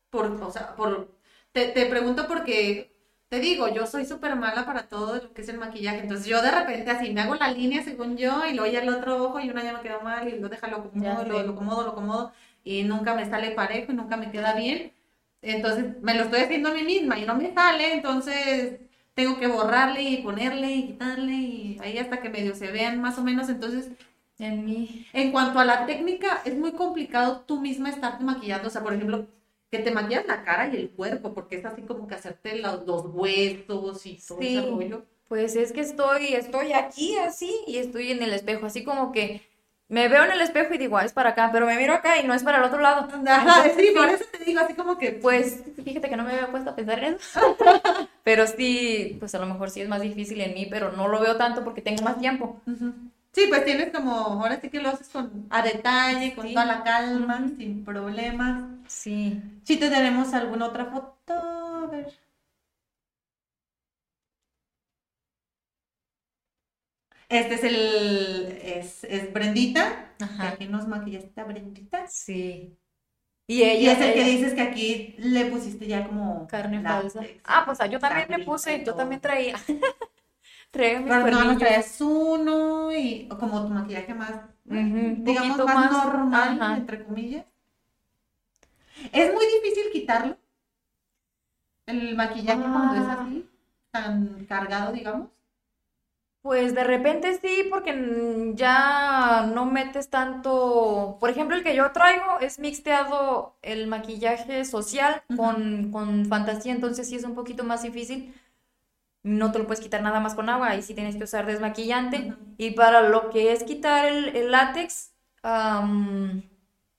Por, o sea, por, te, te pregunto porque, te digo, yo soy súper mala para todo lo que es el maquillaje. Entonces yo de repente así me hago la línea según yo y luego ya el otro ojo y una ya me quedó mal y luego déjalo Ya acomodo, lo, lo acomodo, lo acomodo y nunca me sale parejo y nunca me queda bien. Entonces me lo estoy haciendo a mí misma y no me sale, entonces tengo que borrarle y ponerle y quitarle y ahí hasta que medio se vean más o menos. Entonces En mí. en cuanto a la técnica, es muy complicado tú misma estarte maquillando. O sea, por ejemplo, que te maquillas la cara y el cuerpo, porque es así como que hacerte los, los huesos y todo Sí. ese rollo. Pues es que estoy, estoy aquí así y estoy en el espejo, así como que me veo en el espejo y digo, ah, es para acá, pero me miro acá y no es para el otro lado. Ajá, Entonces, sí, por eso te digo, así como que, Pues fíjate que no me había puesto a pensar en eso. Pero sí, pues a lo mejor sí es más difícil en mí, pero no lo veo tanto porque tengo más tiempo. Ujú. Sí, pues tienes como, ahora sí que lo haces con a detalle, con Sí. toda la calma, Ujú. sin problemas. Sí. Si te tenemos alguna otra foto, a ver. Este es el, es, es Brendita, que Ajá. aquí nos maquillaste a Brendita. Sí. Y ella, Y es el que dices que aquí le pusiste ya como carne falsa. Ah, pues ah, yo también le puse, yo también traía. traía mis Pero no, cuernillos. traes uno y como tu maquillaje más, digamos, más, más, normal, ajá. entre comillas. Es muy difícil quitarlo. El maquillaje cuando es Ah. así, tan cargado, digamos. Pues de repente sí, porque ya no metes tanto. Por ejemplo, el que yo traigo es mixteado el maquillaje social con, con fantasía, entonces sí es un poquito más difícil. No te lo puedes quitar nada más con agua, ahí sí tienes que usar desmaquillante. Y para lo que es quitar el, el látex, am,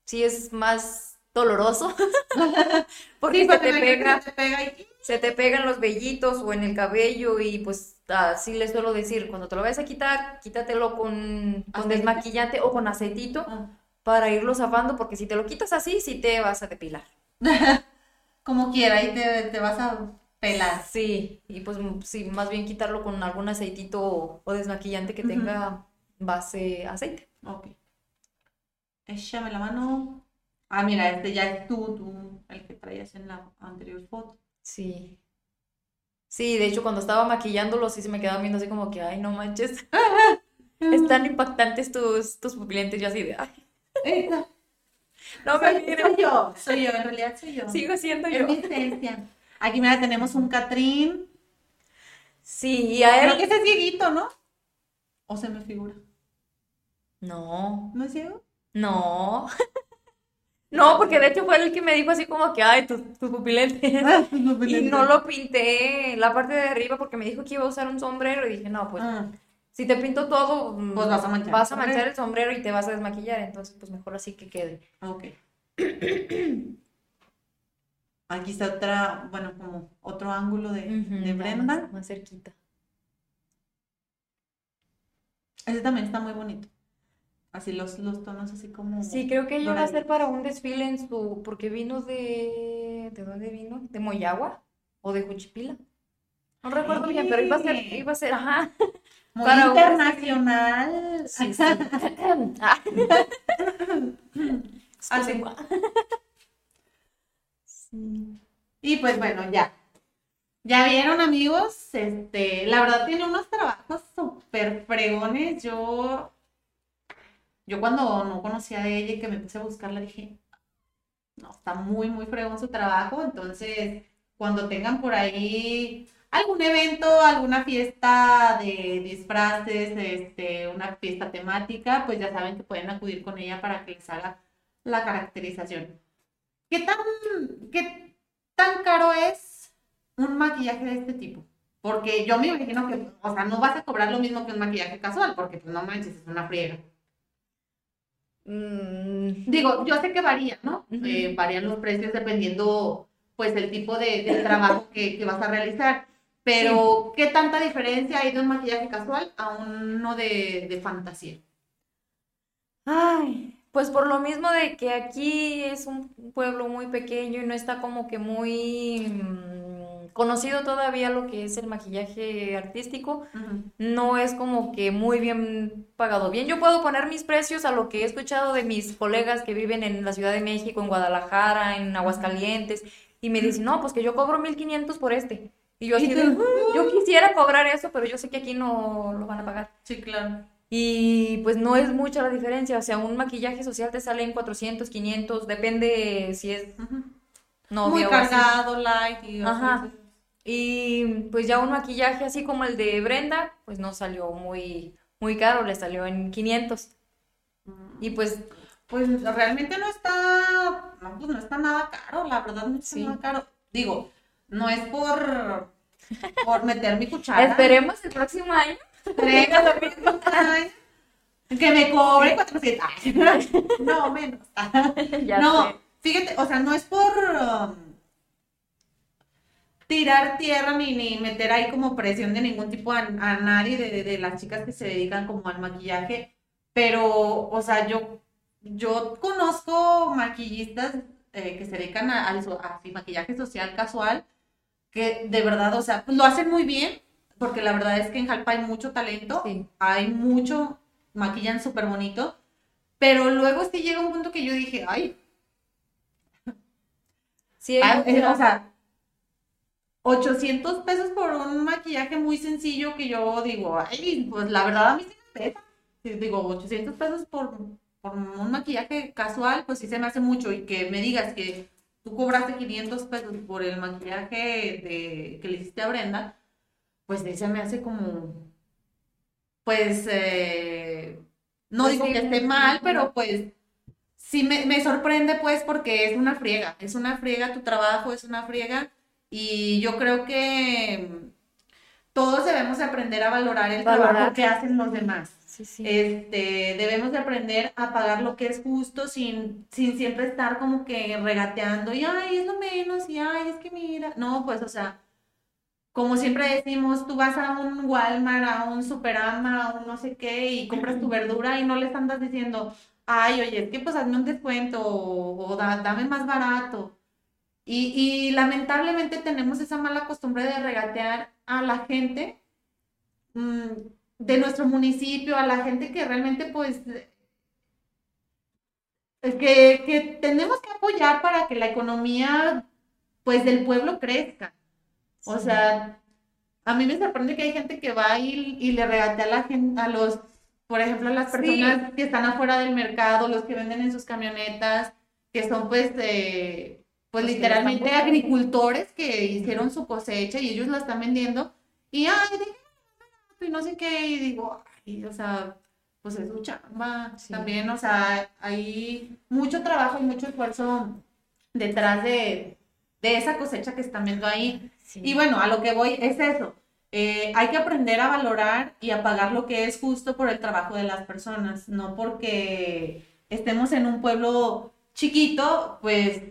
sí es más doloroso, porque Sí, se te pega. se te pega y Se te pegan los vellitos o en el cabello y pues así les suelo decir, cuando te lo vayas a quitar, quítatelo con, con desmaquillante o con aceitito Ah. para irlo zafando, porque si te lo quitas así, sí te vas a depilar. como quiera, y te, te vas a pelar. Sí, y pues m- sí, más bien quitarlo con algún aceitito o, o desmaquillante que tenga base aceite. Ok. Échame la mano. Ah, mira, este ya es tú, tú, el que traías en la anterior foto. Sí. Sí, de hecho cuando estaba maquillándolo sí se me quedaban viendo así como que, ay, no manches, están impactantes tus, tus pupilentes, yo así de, ay, Esta. no me Soy, miren. soy yo, soy yo, en realidad soy yo. Sigo siendo Es yo. mi esencia. Aquí, mira, tenemos un Catrín. Sí, y a Creo él. que ese es cieguito, ¿no? ¿O se me figura? No, ¿No es ciego? no. No, porque de hecho fue el que me dijo así como que, ay, tus tus pupilentes. Y no lo pinté la parte de arriba porque me dijo que iba a usar un sombrero y dije, no, pues Ah, si te pinto todo, mm, Pues vas a manchar vas el a manchar sombrero. el sombrero y te vas a desmaquillar, entonces pues mejor así que quede. ok. Aquí está otra, bueno, como otro ángulo de, ya Brenda. Más, más cerquita. Ese también está muy bonito. Así los, los tonos así como... Sí, creo que ella va a ser para un desfile en su, porque vino de, ¿de dónde vino? ¿De Moyagua o de Juchipila? No recuerdo bien, pero iba a ser, iba a ser, ajá. Muy para un- internacional. Sí, sí. Ah. Así. Sí. Y pues bueno, ya. Ya vieron, amigos. Este, la verdad tiene unos trabajos súper fregones. Yo, yo cuando no conocía de ella y que me puse a buscarla, dije, no, está muy, muy fregón su trabajo. Entonces, cuando tengan por ahí algún evento, alguna fiesta de disfraces, este, una fiesta temática, pues ya saben que pueden acudir con ella para que les haga la caracterización. ¿Qué tan, qué tan caro es un maquillaje de este tipo? Porque yo me imagino que, o sea, no vas a cobrar lo mismo que un maquillaje casual, porque pues no manches, es una friega. Mm, Digo, yo sé que varía, ¿no? Eh, varían los precios dependiendo, pues, el tipo de, de trabajo que, que vas a realizar. Pero, ¿qué tanta diferencia hay de un maquillaje casual a uno de, de fantasía? Ay, pues por lo mismo de que aquí es un pueblo muy pequeño y no está como que muy mm, conocido todavía lo que es el maquillaje artístico, no es como que muy bien pagado. Bien, yo puedo poner mis precios a lo que he escuchado de mis colegas que viven en la Ciudad de México, en Guadalajara, en Aguascalientes, y me dicen, no, pues que yo cobro 1500 por este. Y yo así ¿Y de, tú? yo quisiera cobrar eso, pero yo sé que aquí no lo van a pagar. Sí, claro. Y pues no es mucha la diferencia, o sea, un maquillaje social te sale en 400, 500, depende si es Muy novia o así. cargado, light y Ajá. Y pues ya un maquillaje así como el de Brenda, pues no salió muy, muy caro, le salió en 500. Y pues Pues realmente no está, no, pues no está nada caro, la verdad no está Sí. nada caro. Digo, no es por, por meter mi cuchara. esperemos el próximo año. Traiga lo mismo. Ay, Que me cobre 400. Ay, No, menos. Ya no, sé. fíjate, o sea, no es por um, tirar tierra ni, ni meter ahí como presión de ningún tipo a, a nadie de, de las chicas que se dedican como al maquillaje, pero, o sea, yo, yo conozco maquillistas eh, que se dedican a- al maquillaje social casual, que de verdad, o sea, lo hacen muy bien, porque la verdad es que en Jalpa hay mucho talento, Sí. hay mucho, maquillan súper bonito, pero luego sí llega un punto que yo dije, ay, Sí, Ah, hay eh, o sea, 800 pesos por un maquillaje muy sencillo que yo digo, ay, pues la verdad a mí sí me pesa. Digo, 800 pesos por, por un maquillaje casual, pues sí se me hace mucho. Y que me digas que tú cobraste 500 pesos por el maquillaje de, que le hiciste a Brenda, pues sí se me hace como, pues, eh, no Pues digo sí, que esté mal, pero pues sí me, me sorprende pues porque es una friega, es una friega tu trabajo, es una friega y yo creo que todos debemos de aprender a valorar el Valorar. trabajo que hacen los demás. sí, sí. Este, debemos de aprender a pagar lo que es justo sin, sin siempre estar como que regateando y ay, es lo menos y ay, es que mira, no, pues o sea, como siempre decimos, tú vas a un Walmart, a un Superama, a un no sé qué y compras tu verdura y no les andas diciendo, ay, oye, es que pues hazme un descuento o, o da- dame más barato. Y, y lamentablemente tenemos esa mala costumbre de regatear a la gente mm, de nuestro municipio, a la gente que realmente pues es que, que tenemos que apoyar para que la economía pues del pueblo crezca. O sea, a mí me sorprende que hay gente que va y, y le regatea a la gente, a los, por ejemplo, a las Sí. personas que están afuera del mercado, los que venden en sus camionetas, que son pues, eh, pues literalmente agricultores que hicieron su cosecha y ellos la están vendiendo y ay, déjenme barato", y no sé qué, y digo, ay, o sea, pues es su chamba Sí. también, o sea, hay mucho trabajo y mucho esfuerzo detrás de, de esa cosecha que están viendo ahí. Sí. Y bueno, a lo que voy es eso. Eh, hay que aprender a valorar y a pagar lo que es justo por el trabajo de las personas, no porque estemos en un pueblo chiquito, pues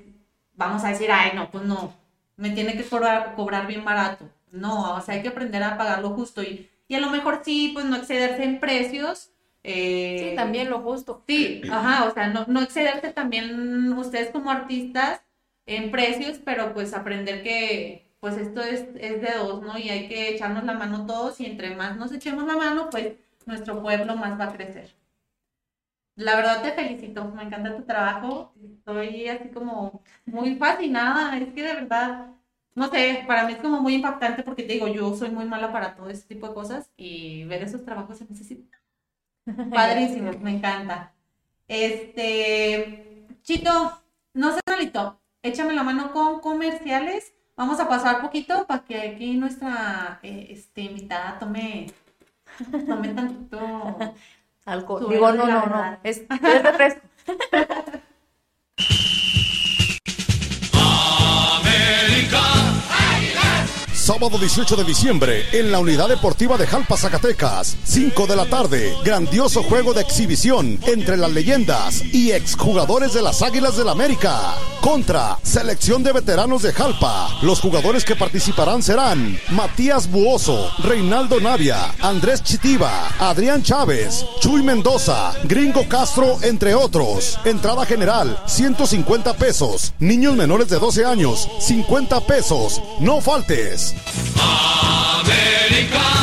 vamos a decir, ay, no, pues no, me tiene que cobrar, cobrar bien barato. No, o sea, hay que aprender a pagar lo justo y, y a lo mejor sí, pues no excederse en precios. eh, Sí, también lo justo. Sí, ajá, o sea, no, no excederse también ustedes como artistas en precios, pero pues aprender que pues esto es, es de dos, ¿no? Y hay que echarnos la mano todos y entre más nos echemos la mano, pues nuestro pueblo más va a crecer. La verdad te felicito, me encanta tu trabajo, estoy así como muy fascinada, es que de verdad, no sé, para mí es como muy impactante porque te digo, yo soy muy mala para todo ese tipo de cosas y ver esos trabajos se así Padrísimos, me encanta. Este, Chito, no sé, malito, échame la mano con comerciales. Vamos a pasar poquito para que aquí nuestra eh, este, invitada tome, tome tantito. Alcohol. Digo, no, no, no. Es, es refresco. Sábado 18 de diciembre en la Unidad Deportiva de Jalpa, Zacatecas. 5 de la tarde. Grandioso juego de exhibición entre las leyendas y exjugadores de las Águilas del América. Contra Selección de Veteranos de Jalpa. Los jugadores que participarán serán Matías Buoso, Reinaldo Navia, Andrés Chitiva, Adrián Chávez, Chuy Mendoza, Gringo Castro, entre otros. Entrada general, 150 pesos. Niños menores de 12 años, 50 pesos. No faltes. De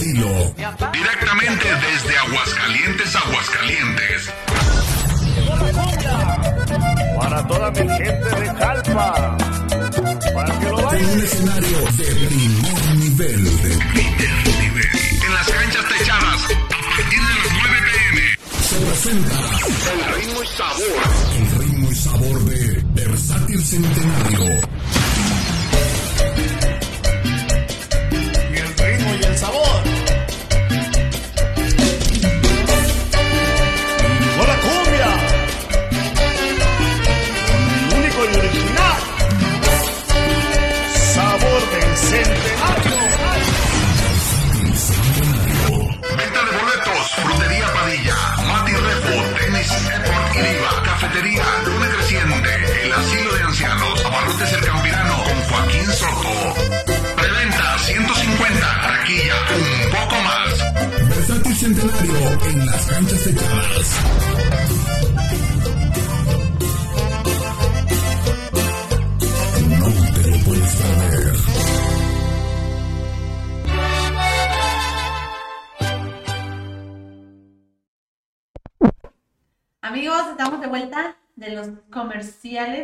Directamente desde Aguascalientes, Aguascalientes. Para toda mi gente de Jalpa. Para que lo Con bailen. un escenario de primer nivel. De primer nivel. En las canchas techadas, a partir de las 9 pm, se presenta el ritmo y sabor. El ritmo y sabor de Versátil Centenario.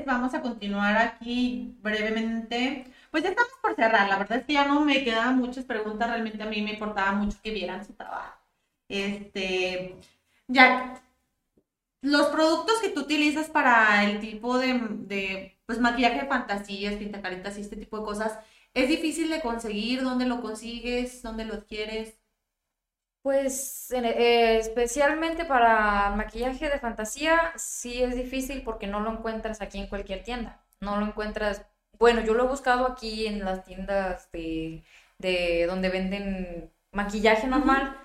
Vamos a continuar aquí brevemente. Pues ya estamos por cerrar. La verdad es que ya no me quedaban muchas preguntas. Realmente a mí me importaba mucho que vieran su trabajo. Este, Jack, los productos que tú utilizas para el tipo de, de pues, maquillaje de fantasías, pintacaritas y este tipo de cosas, ¿es difícil de conseguir? ¿Dónde lo consigues? ¿Dónde lo adquieres? Pues eh, especialmente para maquillaje de fantasía, sí es difícil porque no lo encuentras aquí en cualquier tienda. No lo encuentras. Bueno, yo lo he buscado aquí en las tiendas de, de donde venden maquillaje normal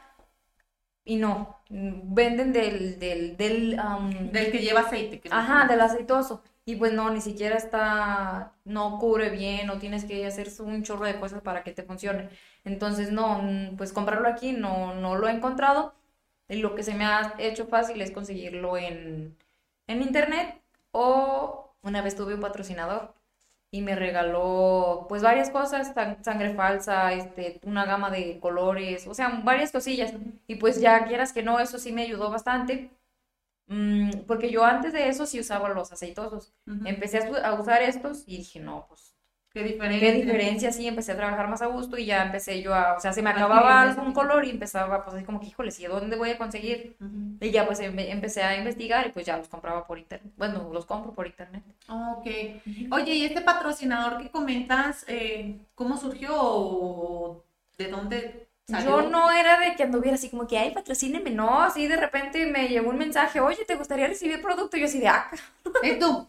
y no. Venden del, del, del, am, Del que lleva aceite. que Ajá, del aceitoso. Y pues no, ni siquiera está, no cubre bien, no tienes que hacer un chorro de cosas para que te funcione. Entonces, no, pues comprarlo aquí no, no lo he encontrado. Lo que se me ha hecho fácil es conseguirlo en, en internet o una vez tuve un patrocinador y me regaló pues varias cosas, san- sangre falsa, este, una gama de colores, o sea, varias cosillas. Y pues ya quieras que no, eso sí me ayudó bastante. Mm, porque yo antes de eso sí usaba los aceitosos. Empecé a, usar estos y dije, no, pues, Qué diferencia. qué diferencia, sí, empecé a trabajar más a gusto y ya empecé yo a, o sea, se me acababa algún color y empezaba, pues, así como que, híjole, ¿y dónde voy a conseguir? Ujú. Y ya, pues, em- empecé a investigar y pues ya los compraba por internet. Bueno, los compro por internet. Ok. Oye, ¿y este patrocinador que comentas, eh, cómo surgió o de dónde salió? Yo no era de que anduviera así como que, ay, patrocíneme, no, así de repente me llegó un mensaje, oye, ¿te gustaría recibir producto? Y yo así de, ah, ¿Es tú?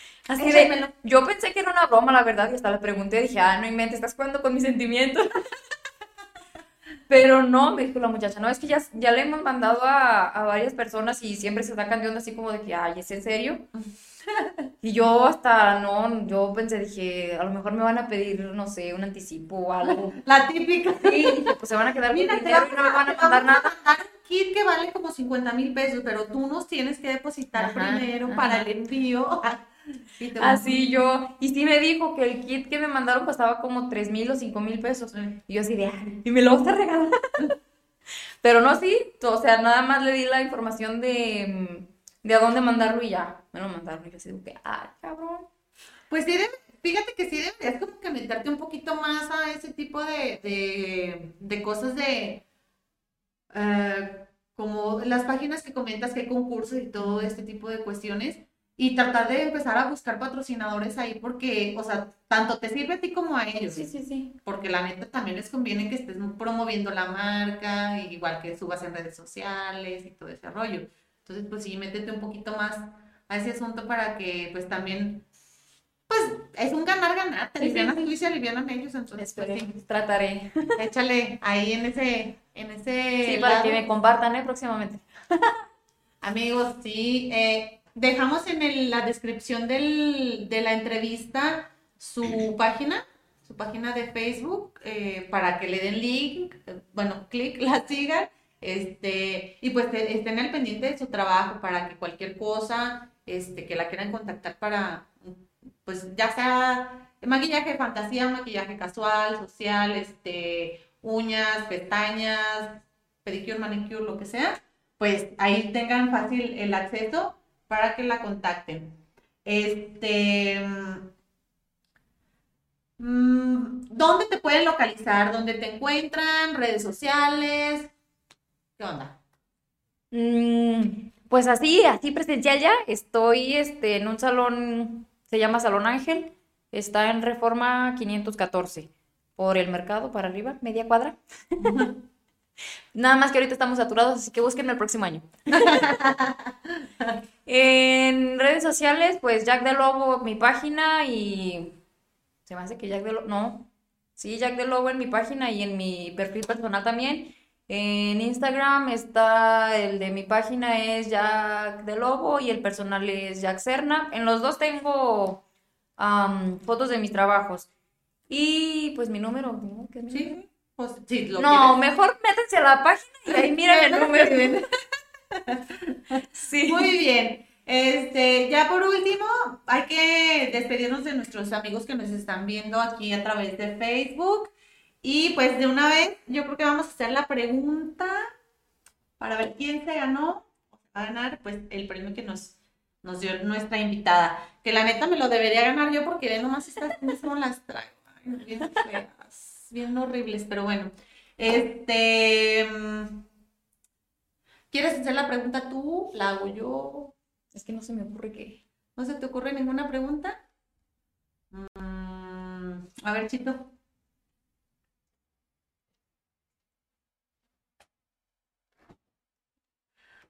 así Échamelo. de, yo pensé que era una broma, la verdad, y hasta le pregunté, dije, ah, no inventes, estás jugando con mis sentimientos. Pero no, me dijo la muchacha, no, es que ya, ya le hemos mandado a, a varias personas y siempre se sacan de onda así como de que, ay, ¿es en serio? Y yo hasta, no, yo pensé, dije, a lo mejor me van a pedir, no sé, un anticipo o algo. La típica. Sí, dije, pues se van a quedar con Mira, te dinero y no me van a mandar nada. mandar un kit que vale como 50 mil pesos, pero tú nos tienes que depositar Ajá, primero ajá. para el envío. Así yo, y sí me dijo que el kit que me mandaron costaba como tres mil o cinco mil pesos. Y yo así de, "Ay, y me lo vas a regalar. Pero no, sí, o sea, nada más le di la información de, mm, de a dónde mandarlo y ya, me lo mandaron. Y yo así de, que, ah, cabrón. Pues sí, fíjate que sí deberías como que meterte un poquito más a ese tipo de, de, de cosas de... eh, como las páginas que comentas que hay concursos y todo este tipo de cuestiones y tratar de empezar a buscar patrocinadores ahí porque, o sea, tanto te sirve a ti como a ellos. Sí, sí, sí. porque la neta también les conviene que estés promoviendo la marca, igual que subas en redes sociales y todo ese rollo. Entonces, pues sí, métete un poquito más a ese asunto para que, pues también, pues es un ganar-ganar, te Sí, sí, alivianas tú y se alivianan ellos, entonces, pues sí, trataré. échale ahí en ese, en ese Sí, para lado. que me compartan, ¿eh? Próximamente. Amigos, sí, eh, dejamos en el- la descripción del- de la entrevista su página, su página de Facebook, eh, para que le den link, eh, bueno, clic, la sigan Este, y pues estén al pendiente de su trabajo para que cualquier cosa, este, que la quieran contactar para, pues ya sea maquillaje fantasía, maquillaje casual, social, este, uñas, pestañas, pedicure, manicure, lo que sea, pues ahí tengan fácil el acceso para que la contacten. Este, mm, ¿dónde te pueden localizar? ¿Dónde te encuentran? ¿Redes sociales? ¿Qué onda? Mm, pues así, así presencial ya. Estoy este, en un salón, se llama Salón Ángel. Está en Reforma 514. Por el mercado para arriba, media cuadra. Nada más que ahorita estamos saturados, así que búsquenme el próximo año. En redes sociales, pues Jack de Lobo, mi página y se me hace que Jack de Lobo, no, sí, Jack de Lobo en mi página y en mi perfil personal también. En Instagram está el de mi página es Jack de Lobo y el personal es Jack Serna. En los dos tengo am, fotos de mis trabajos. Y pues mi número, ¿no? ¿Qué es mi Sí, número? pues sí, lo No, quieres. mejor métanse a la página y ahí miren el número. Sí. Muy bien. Este, ya por último, hay que despedirnos de nuestros amigos que nos están viendo aquí a través de Facebook. Y pues de una vez, yo creo que vamos a hacer la pregunta para ver quién se ganó o se va a ganar pues el premio que nos, nos dio nuestra invitada. Que la neta me lo debería ganar yo porque ve nomás estas mismo las traigo. Bien feas, bien horribles, pero bueno. Este. mm, ¿Quieres hacer la pregunta tú? ¿La hago yo? Es que no se me ocurre que. ¿No se te ocurre ninguna pregunta? Mm, a ver, Chito.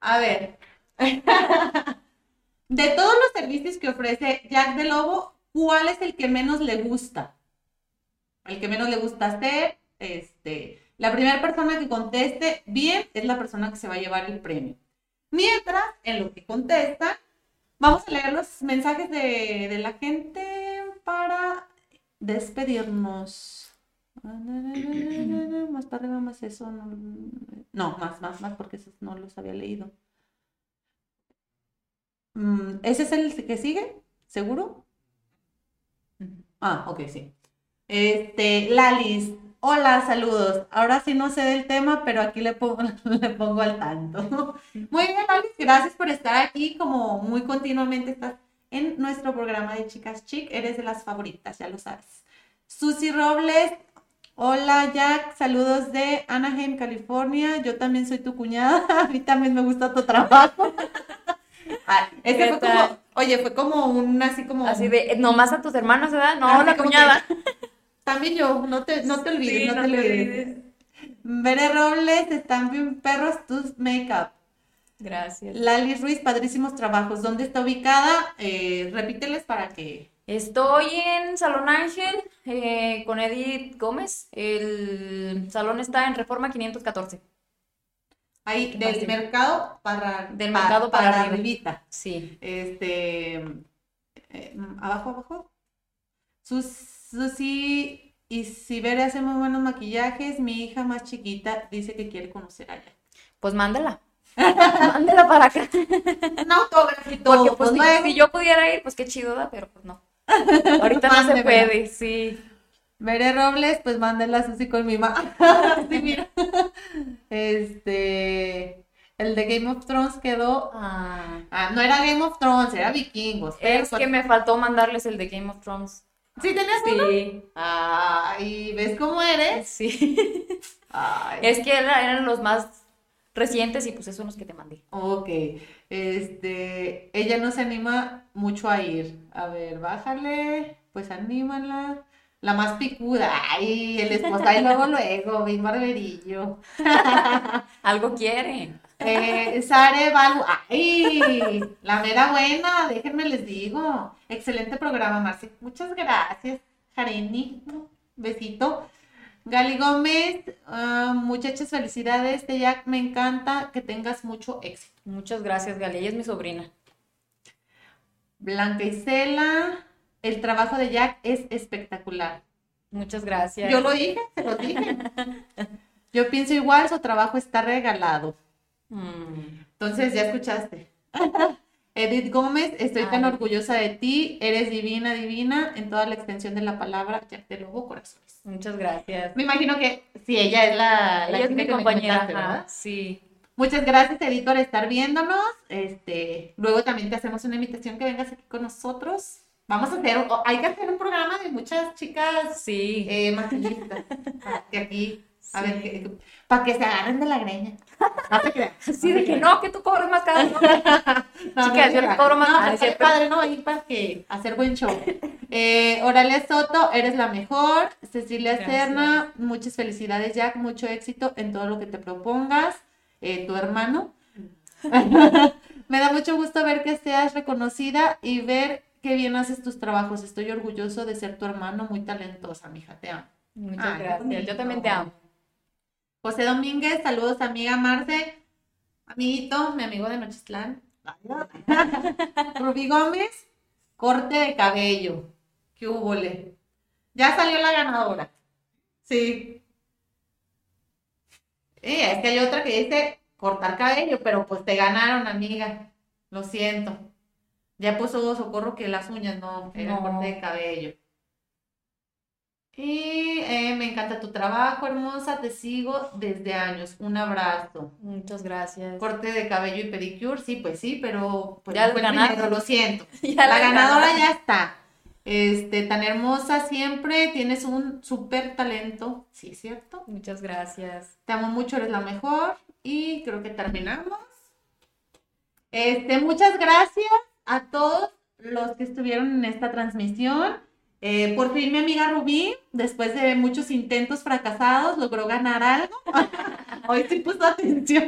A ver. De todos los servicios que ofrece Jack de Lobo, ¿cuál es el que menos le gusta? El que menos le gusta hacer, este, la primera persona que conteste bien es la persona que se va a llevar el premio. Mientras, en lo que contesta, vamos a leer los mensajes de, de la gente para despedirnos. Más para arriba, más eso. No, más, más, más, porque esos no los había leído. Mm, ¿Ese es el que sigue? ¿Seguro? Ah, ok, sí. Este, Lalis, hola, saludos. Ahora sí no sé del tema, pero aquí le pongo, le pongo al tanto. Muy bien, Lalis, gracias por estar aquí, como muy continuamente estás en nuestro programa de Chicas Chic. Eres de las favoritas, ya lo sabes. Susi Robles, hola Jack, saludos de Anaheim, California. Yo también soy tu cuñada, a mí también me gusta tu trabajo. Ah, ese ¿Qué fue tal? como, oye, fue como un así como Así de, nomás a tus hermanos, ¿verdad? No, la cuñada. También yo, no te, no te olvides, Sí, no, te olvides. Bere Robles, están bien perros tus make-up. Gracias. Lali Ruiz, padrísimos trabajos. ¿Dónde está ubicada? Eh, repíteles para que. Estoy en Salón Ángel eh, con Edith Gómez. El salón está en Reforma 514. Ahí, del mercado para. Del pa- mercado para arriba. arribita. Sí. Este. eh, abajo, abajo. Sus- Susi y si Bere hace muy buenos maquillajes, mi hija más chiquita dice que quiere conocer a ella. Pues mándela. mándela para acá. Un autógrafo y todo. Porque pues, si, luego. si yo pudiera ir, pues qué chido, ¿da? Pero pues no. Ahorita no se puede, sí. Bere Robles, pues mándenla a Susi con mi mamá. sí, mira. Este. El de Game of Thrones quedó. Ah, Ah, no era Game of Thrones, era Vikingos. es pues- que me faltó mandarles el de Game of Thrones. ¿Sí tenías uno? Sí, Ay, ¿ves cómo eres? sí. Ay. Es que era- eran los más recientes y pues esos son los que te mandé. Ok. Este. Ella no se anima mucho a ir. A ver, bájale. Pues anímala. La más picuda. Ay, el esposo. Ay, luego, luego, bien barberillo. Algo quieren. Eh, Sare Balu, ay, la mera buena, déjenme les digo. Excelente programa, Marci. Muchas gracias, Jareni. Besito. Gali Gómez, ah, muchachas, felicidades. Te Jack, me encanta que tengas mucho éxito. Muchas gracias, Gali. Ella es mi sobrina. Blanca Isela, el trabajo de Jack es espectacular. Muchas gracias. Yo lo dije, se lo dije. Yo pienso igual, su trabajo está regalado. Mm, Entonces, ya escuchaste. Edith Gómez, estoy tan orgullosa de ti. Eres divina, divina en toda la extensión de la palabra. Ya te lobo corazones. muchas gracias. Me imagino que sí, ella es la, la Ella es mi que compañera, ¿verdad? sí. Muchas gracias, Edith, por estar viéndonos. Este, luego también te hacemos una invitación que vengas aquí con nosotros. Vamos a hacer, hay que hacer un programa de muchas chicas Sí. eh, maquillistas. que aquí, a Sí. ver, que- para que se agarren de la greña. No te creas. Sí, de que no, que tú cobras más caro. ¿no? No, Chicas, no, yo les cobro más. No, padre, ¿no? Ahí para que hacer buen show. Eh, Oralia Soto, eres la mejor. Cecilia Gracias. Serna, muchas felicidades, Jack. Mucho éxito en todo lo que te propongas. Eh, tu hermano. Me da mucho gusto ver que seas reconocida y ver qué bien haces tus trabajos. Estoy orgulloso de ser tu hermano, muy talentosa, mija. Te amo. Muchas Ay, gracias. Yo también te amo. José Domínguez, saludos amiga Marce, amiguito, mi amigo de Nochistlán. Rubí Gómez, corte de cabello. ¿Qué hubo? Ya salió la ganadora. Sí. Eh, es que hay otra que dice cortar cabello, pero pues te ganaron, amiga. Lo siento. Ya puso socorro que las uñas no, era No. corte de cabello. Y eh, me encanta tu trabajo, hermosa. Te sigo desde años. Un abrazo. Muchas gracias. Corte de cabello y pedicure, sí, pues sí, pero pues Ya no fue el primero, lo siento. Ya la ganadora ya está. Este, tan hermosa siempre, tienes un súper talento, sí es cierto. Muchas gracias. Te amo mucho, eres la mejor y creo que terminamos. Este, muchas gracias a todos los que estuvieron en esta transmisión. Eh, por fin mi amiga Rubí, después de muchos intentos fracasados, logró ganar algo. Hoy sí puso atención.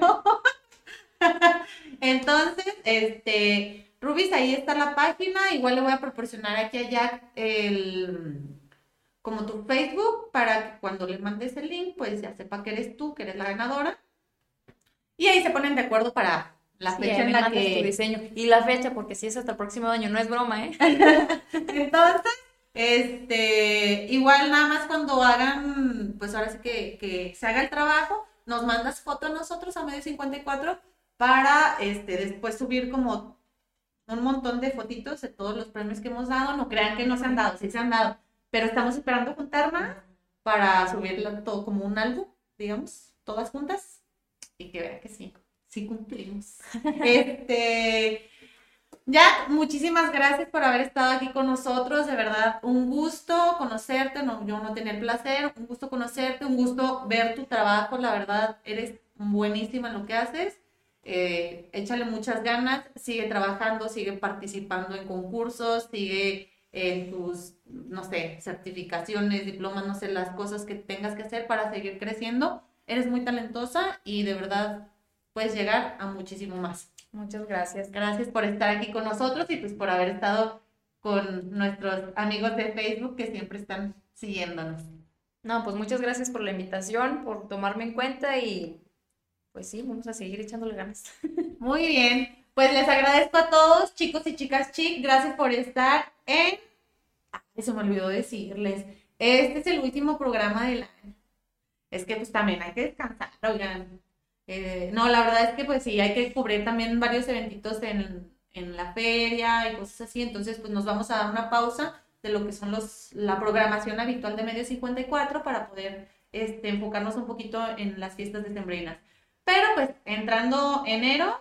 Entonces, este, Rubis, ahí está la página. Igual le voy a proporcionar aquí a Jack el, como tu Facebook para que cuando le mandes el link, pues ya sepa que eres tú, que eres la ganadora. Y ahí se ponen de acuerdo para la Sí, fecha en la mandas tu que... diseño. Y la fecha, porque si es hasta el próximo año, no es broma, ¿eh? Entonces, este, igual nada más cuando hagan, pues ahora sí que, que se haga el trabajo, nos mandas foto a nosotros a medio 54 para este, después subir como un montón de fotitos de todos los premios que hemos dado. No crean que no se han dado, sí se han dado, pero estamos esperando juntar más para subirlo todo como un álbum, digamos, todas juntas y que vean que sí, sí cumplimos. Este, Jack, muchísimas gracias por haber estado aquí con nosotros. De verdad, un gusto conocerte. No, yo no tenía el placer. Un gusto conocerte, un gusto ver tu trabajo. La verdad, eres buenísima en lo que haces. Eh, échale muchas ganas. Sigue trabajando, sigue participando en concursos, sigue en tus, no sé, certificaciones, diplomas, no sé, las cosas que tengas que hacer para seguir creciendo. Eres muy talentosa y de verdad puedes llegar a muchísimo más. Muchas gracias. Gracias por estar aquí con nosotros y pues por haber estado con nuestros amigos de Facebook que siempre están siguiéndonos. No, pues muchas gracias por la invitación, por tomarme en cuenta y pues sí, vamos a seguir echándole ganas. Muy bien, pues les agradezco a todos, chicos y chicas chic, gracias por estar en... Ay, se me olvidó decirles, este es el último programa del año. Es que pues también hay que descansar, oigan. Eh, no, la verdad es que pues sí, hay que cubrir también varios eventitos en, en la feria y cosas así, entonces pues nos vamos a dar una pausa de lo que son los, la programación habitual de Medio 54 para poder este, enfocarnos un poquito en las fiestas decembrinas. Pero pues entrando enero,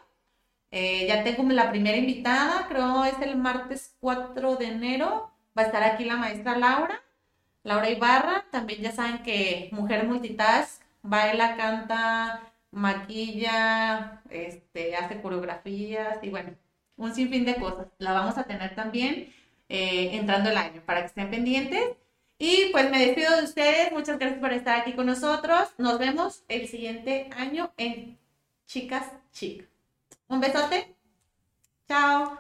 eh, ya tengo la primera invitada, creo es el martes 4 de enero, va a estar aquí la maestra Laura, Laura Ibarra, también ya saben que mujer multitask, baila, canta, maquilla, este, hace coreografías y bueno, un sinfín de cosas. La vamos a tener también eh, entrando el año para que estén pendientes. Y pues me despido de ustedes. Muchas gracias por estar aquí con nosotros. Nos vemos el siguiente año en Chicas Chic. Un besote. Chao.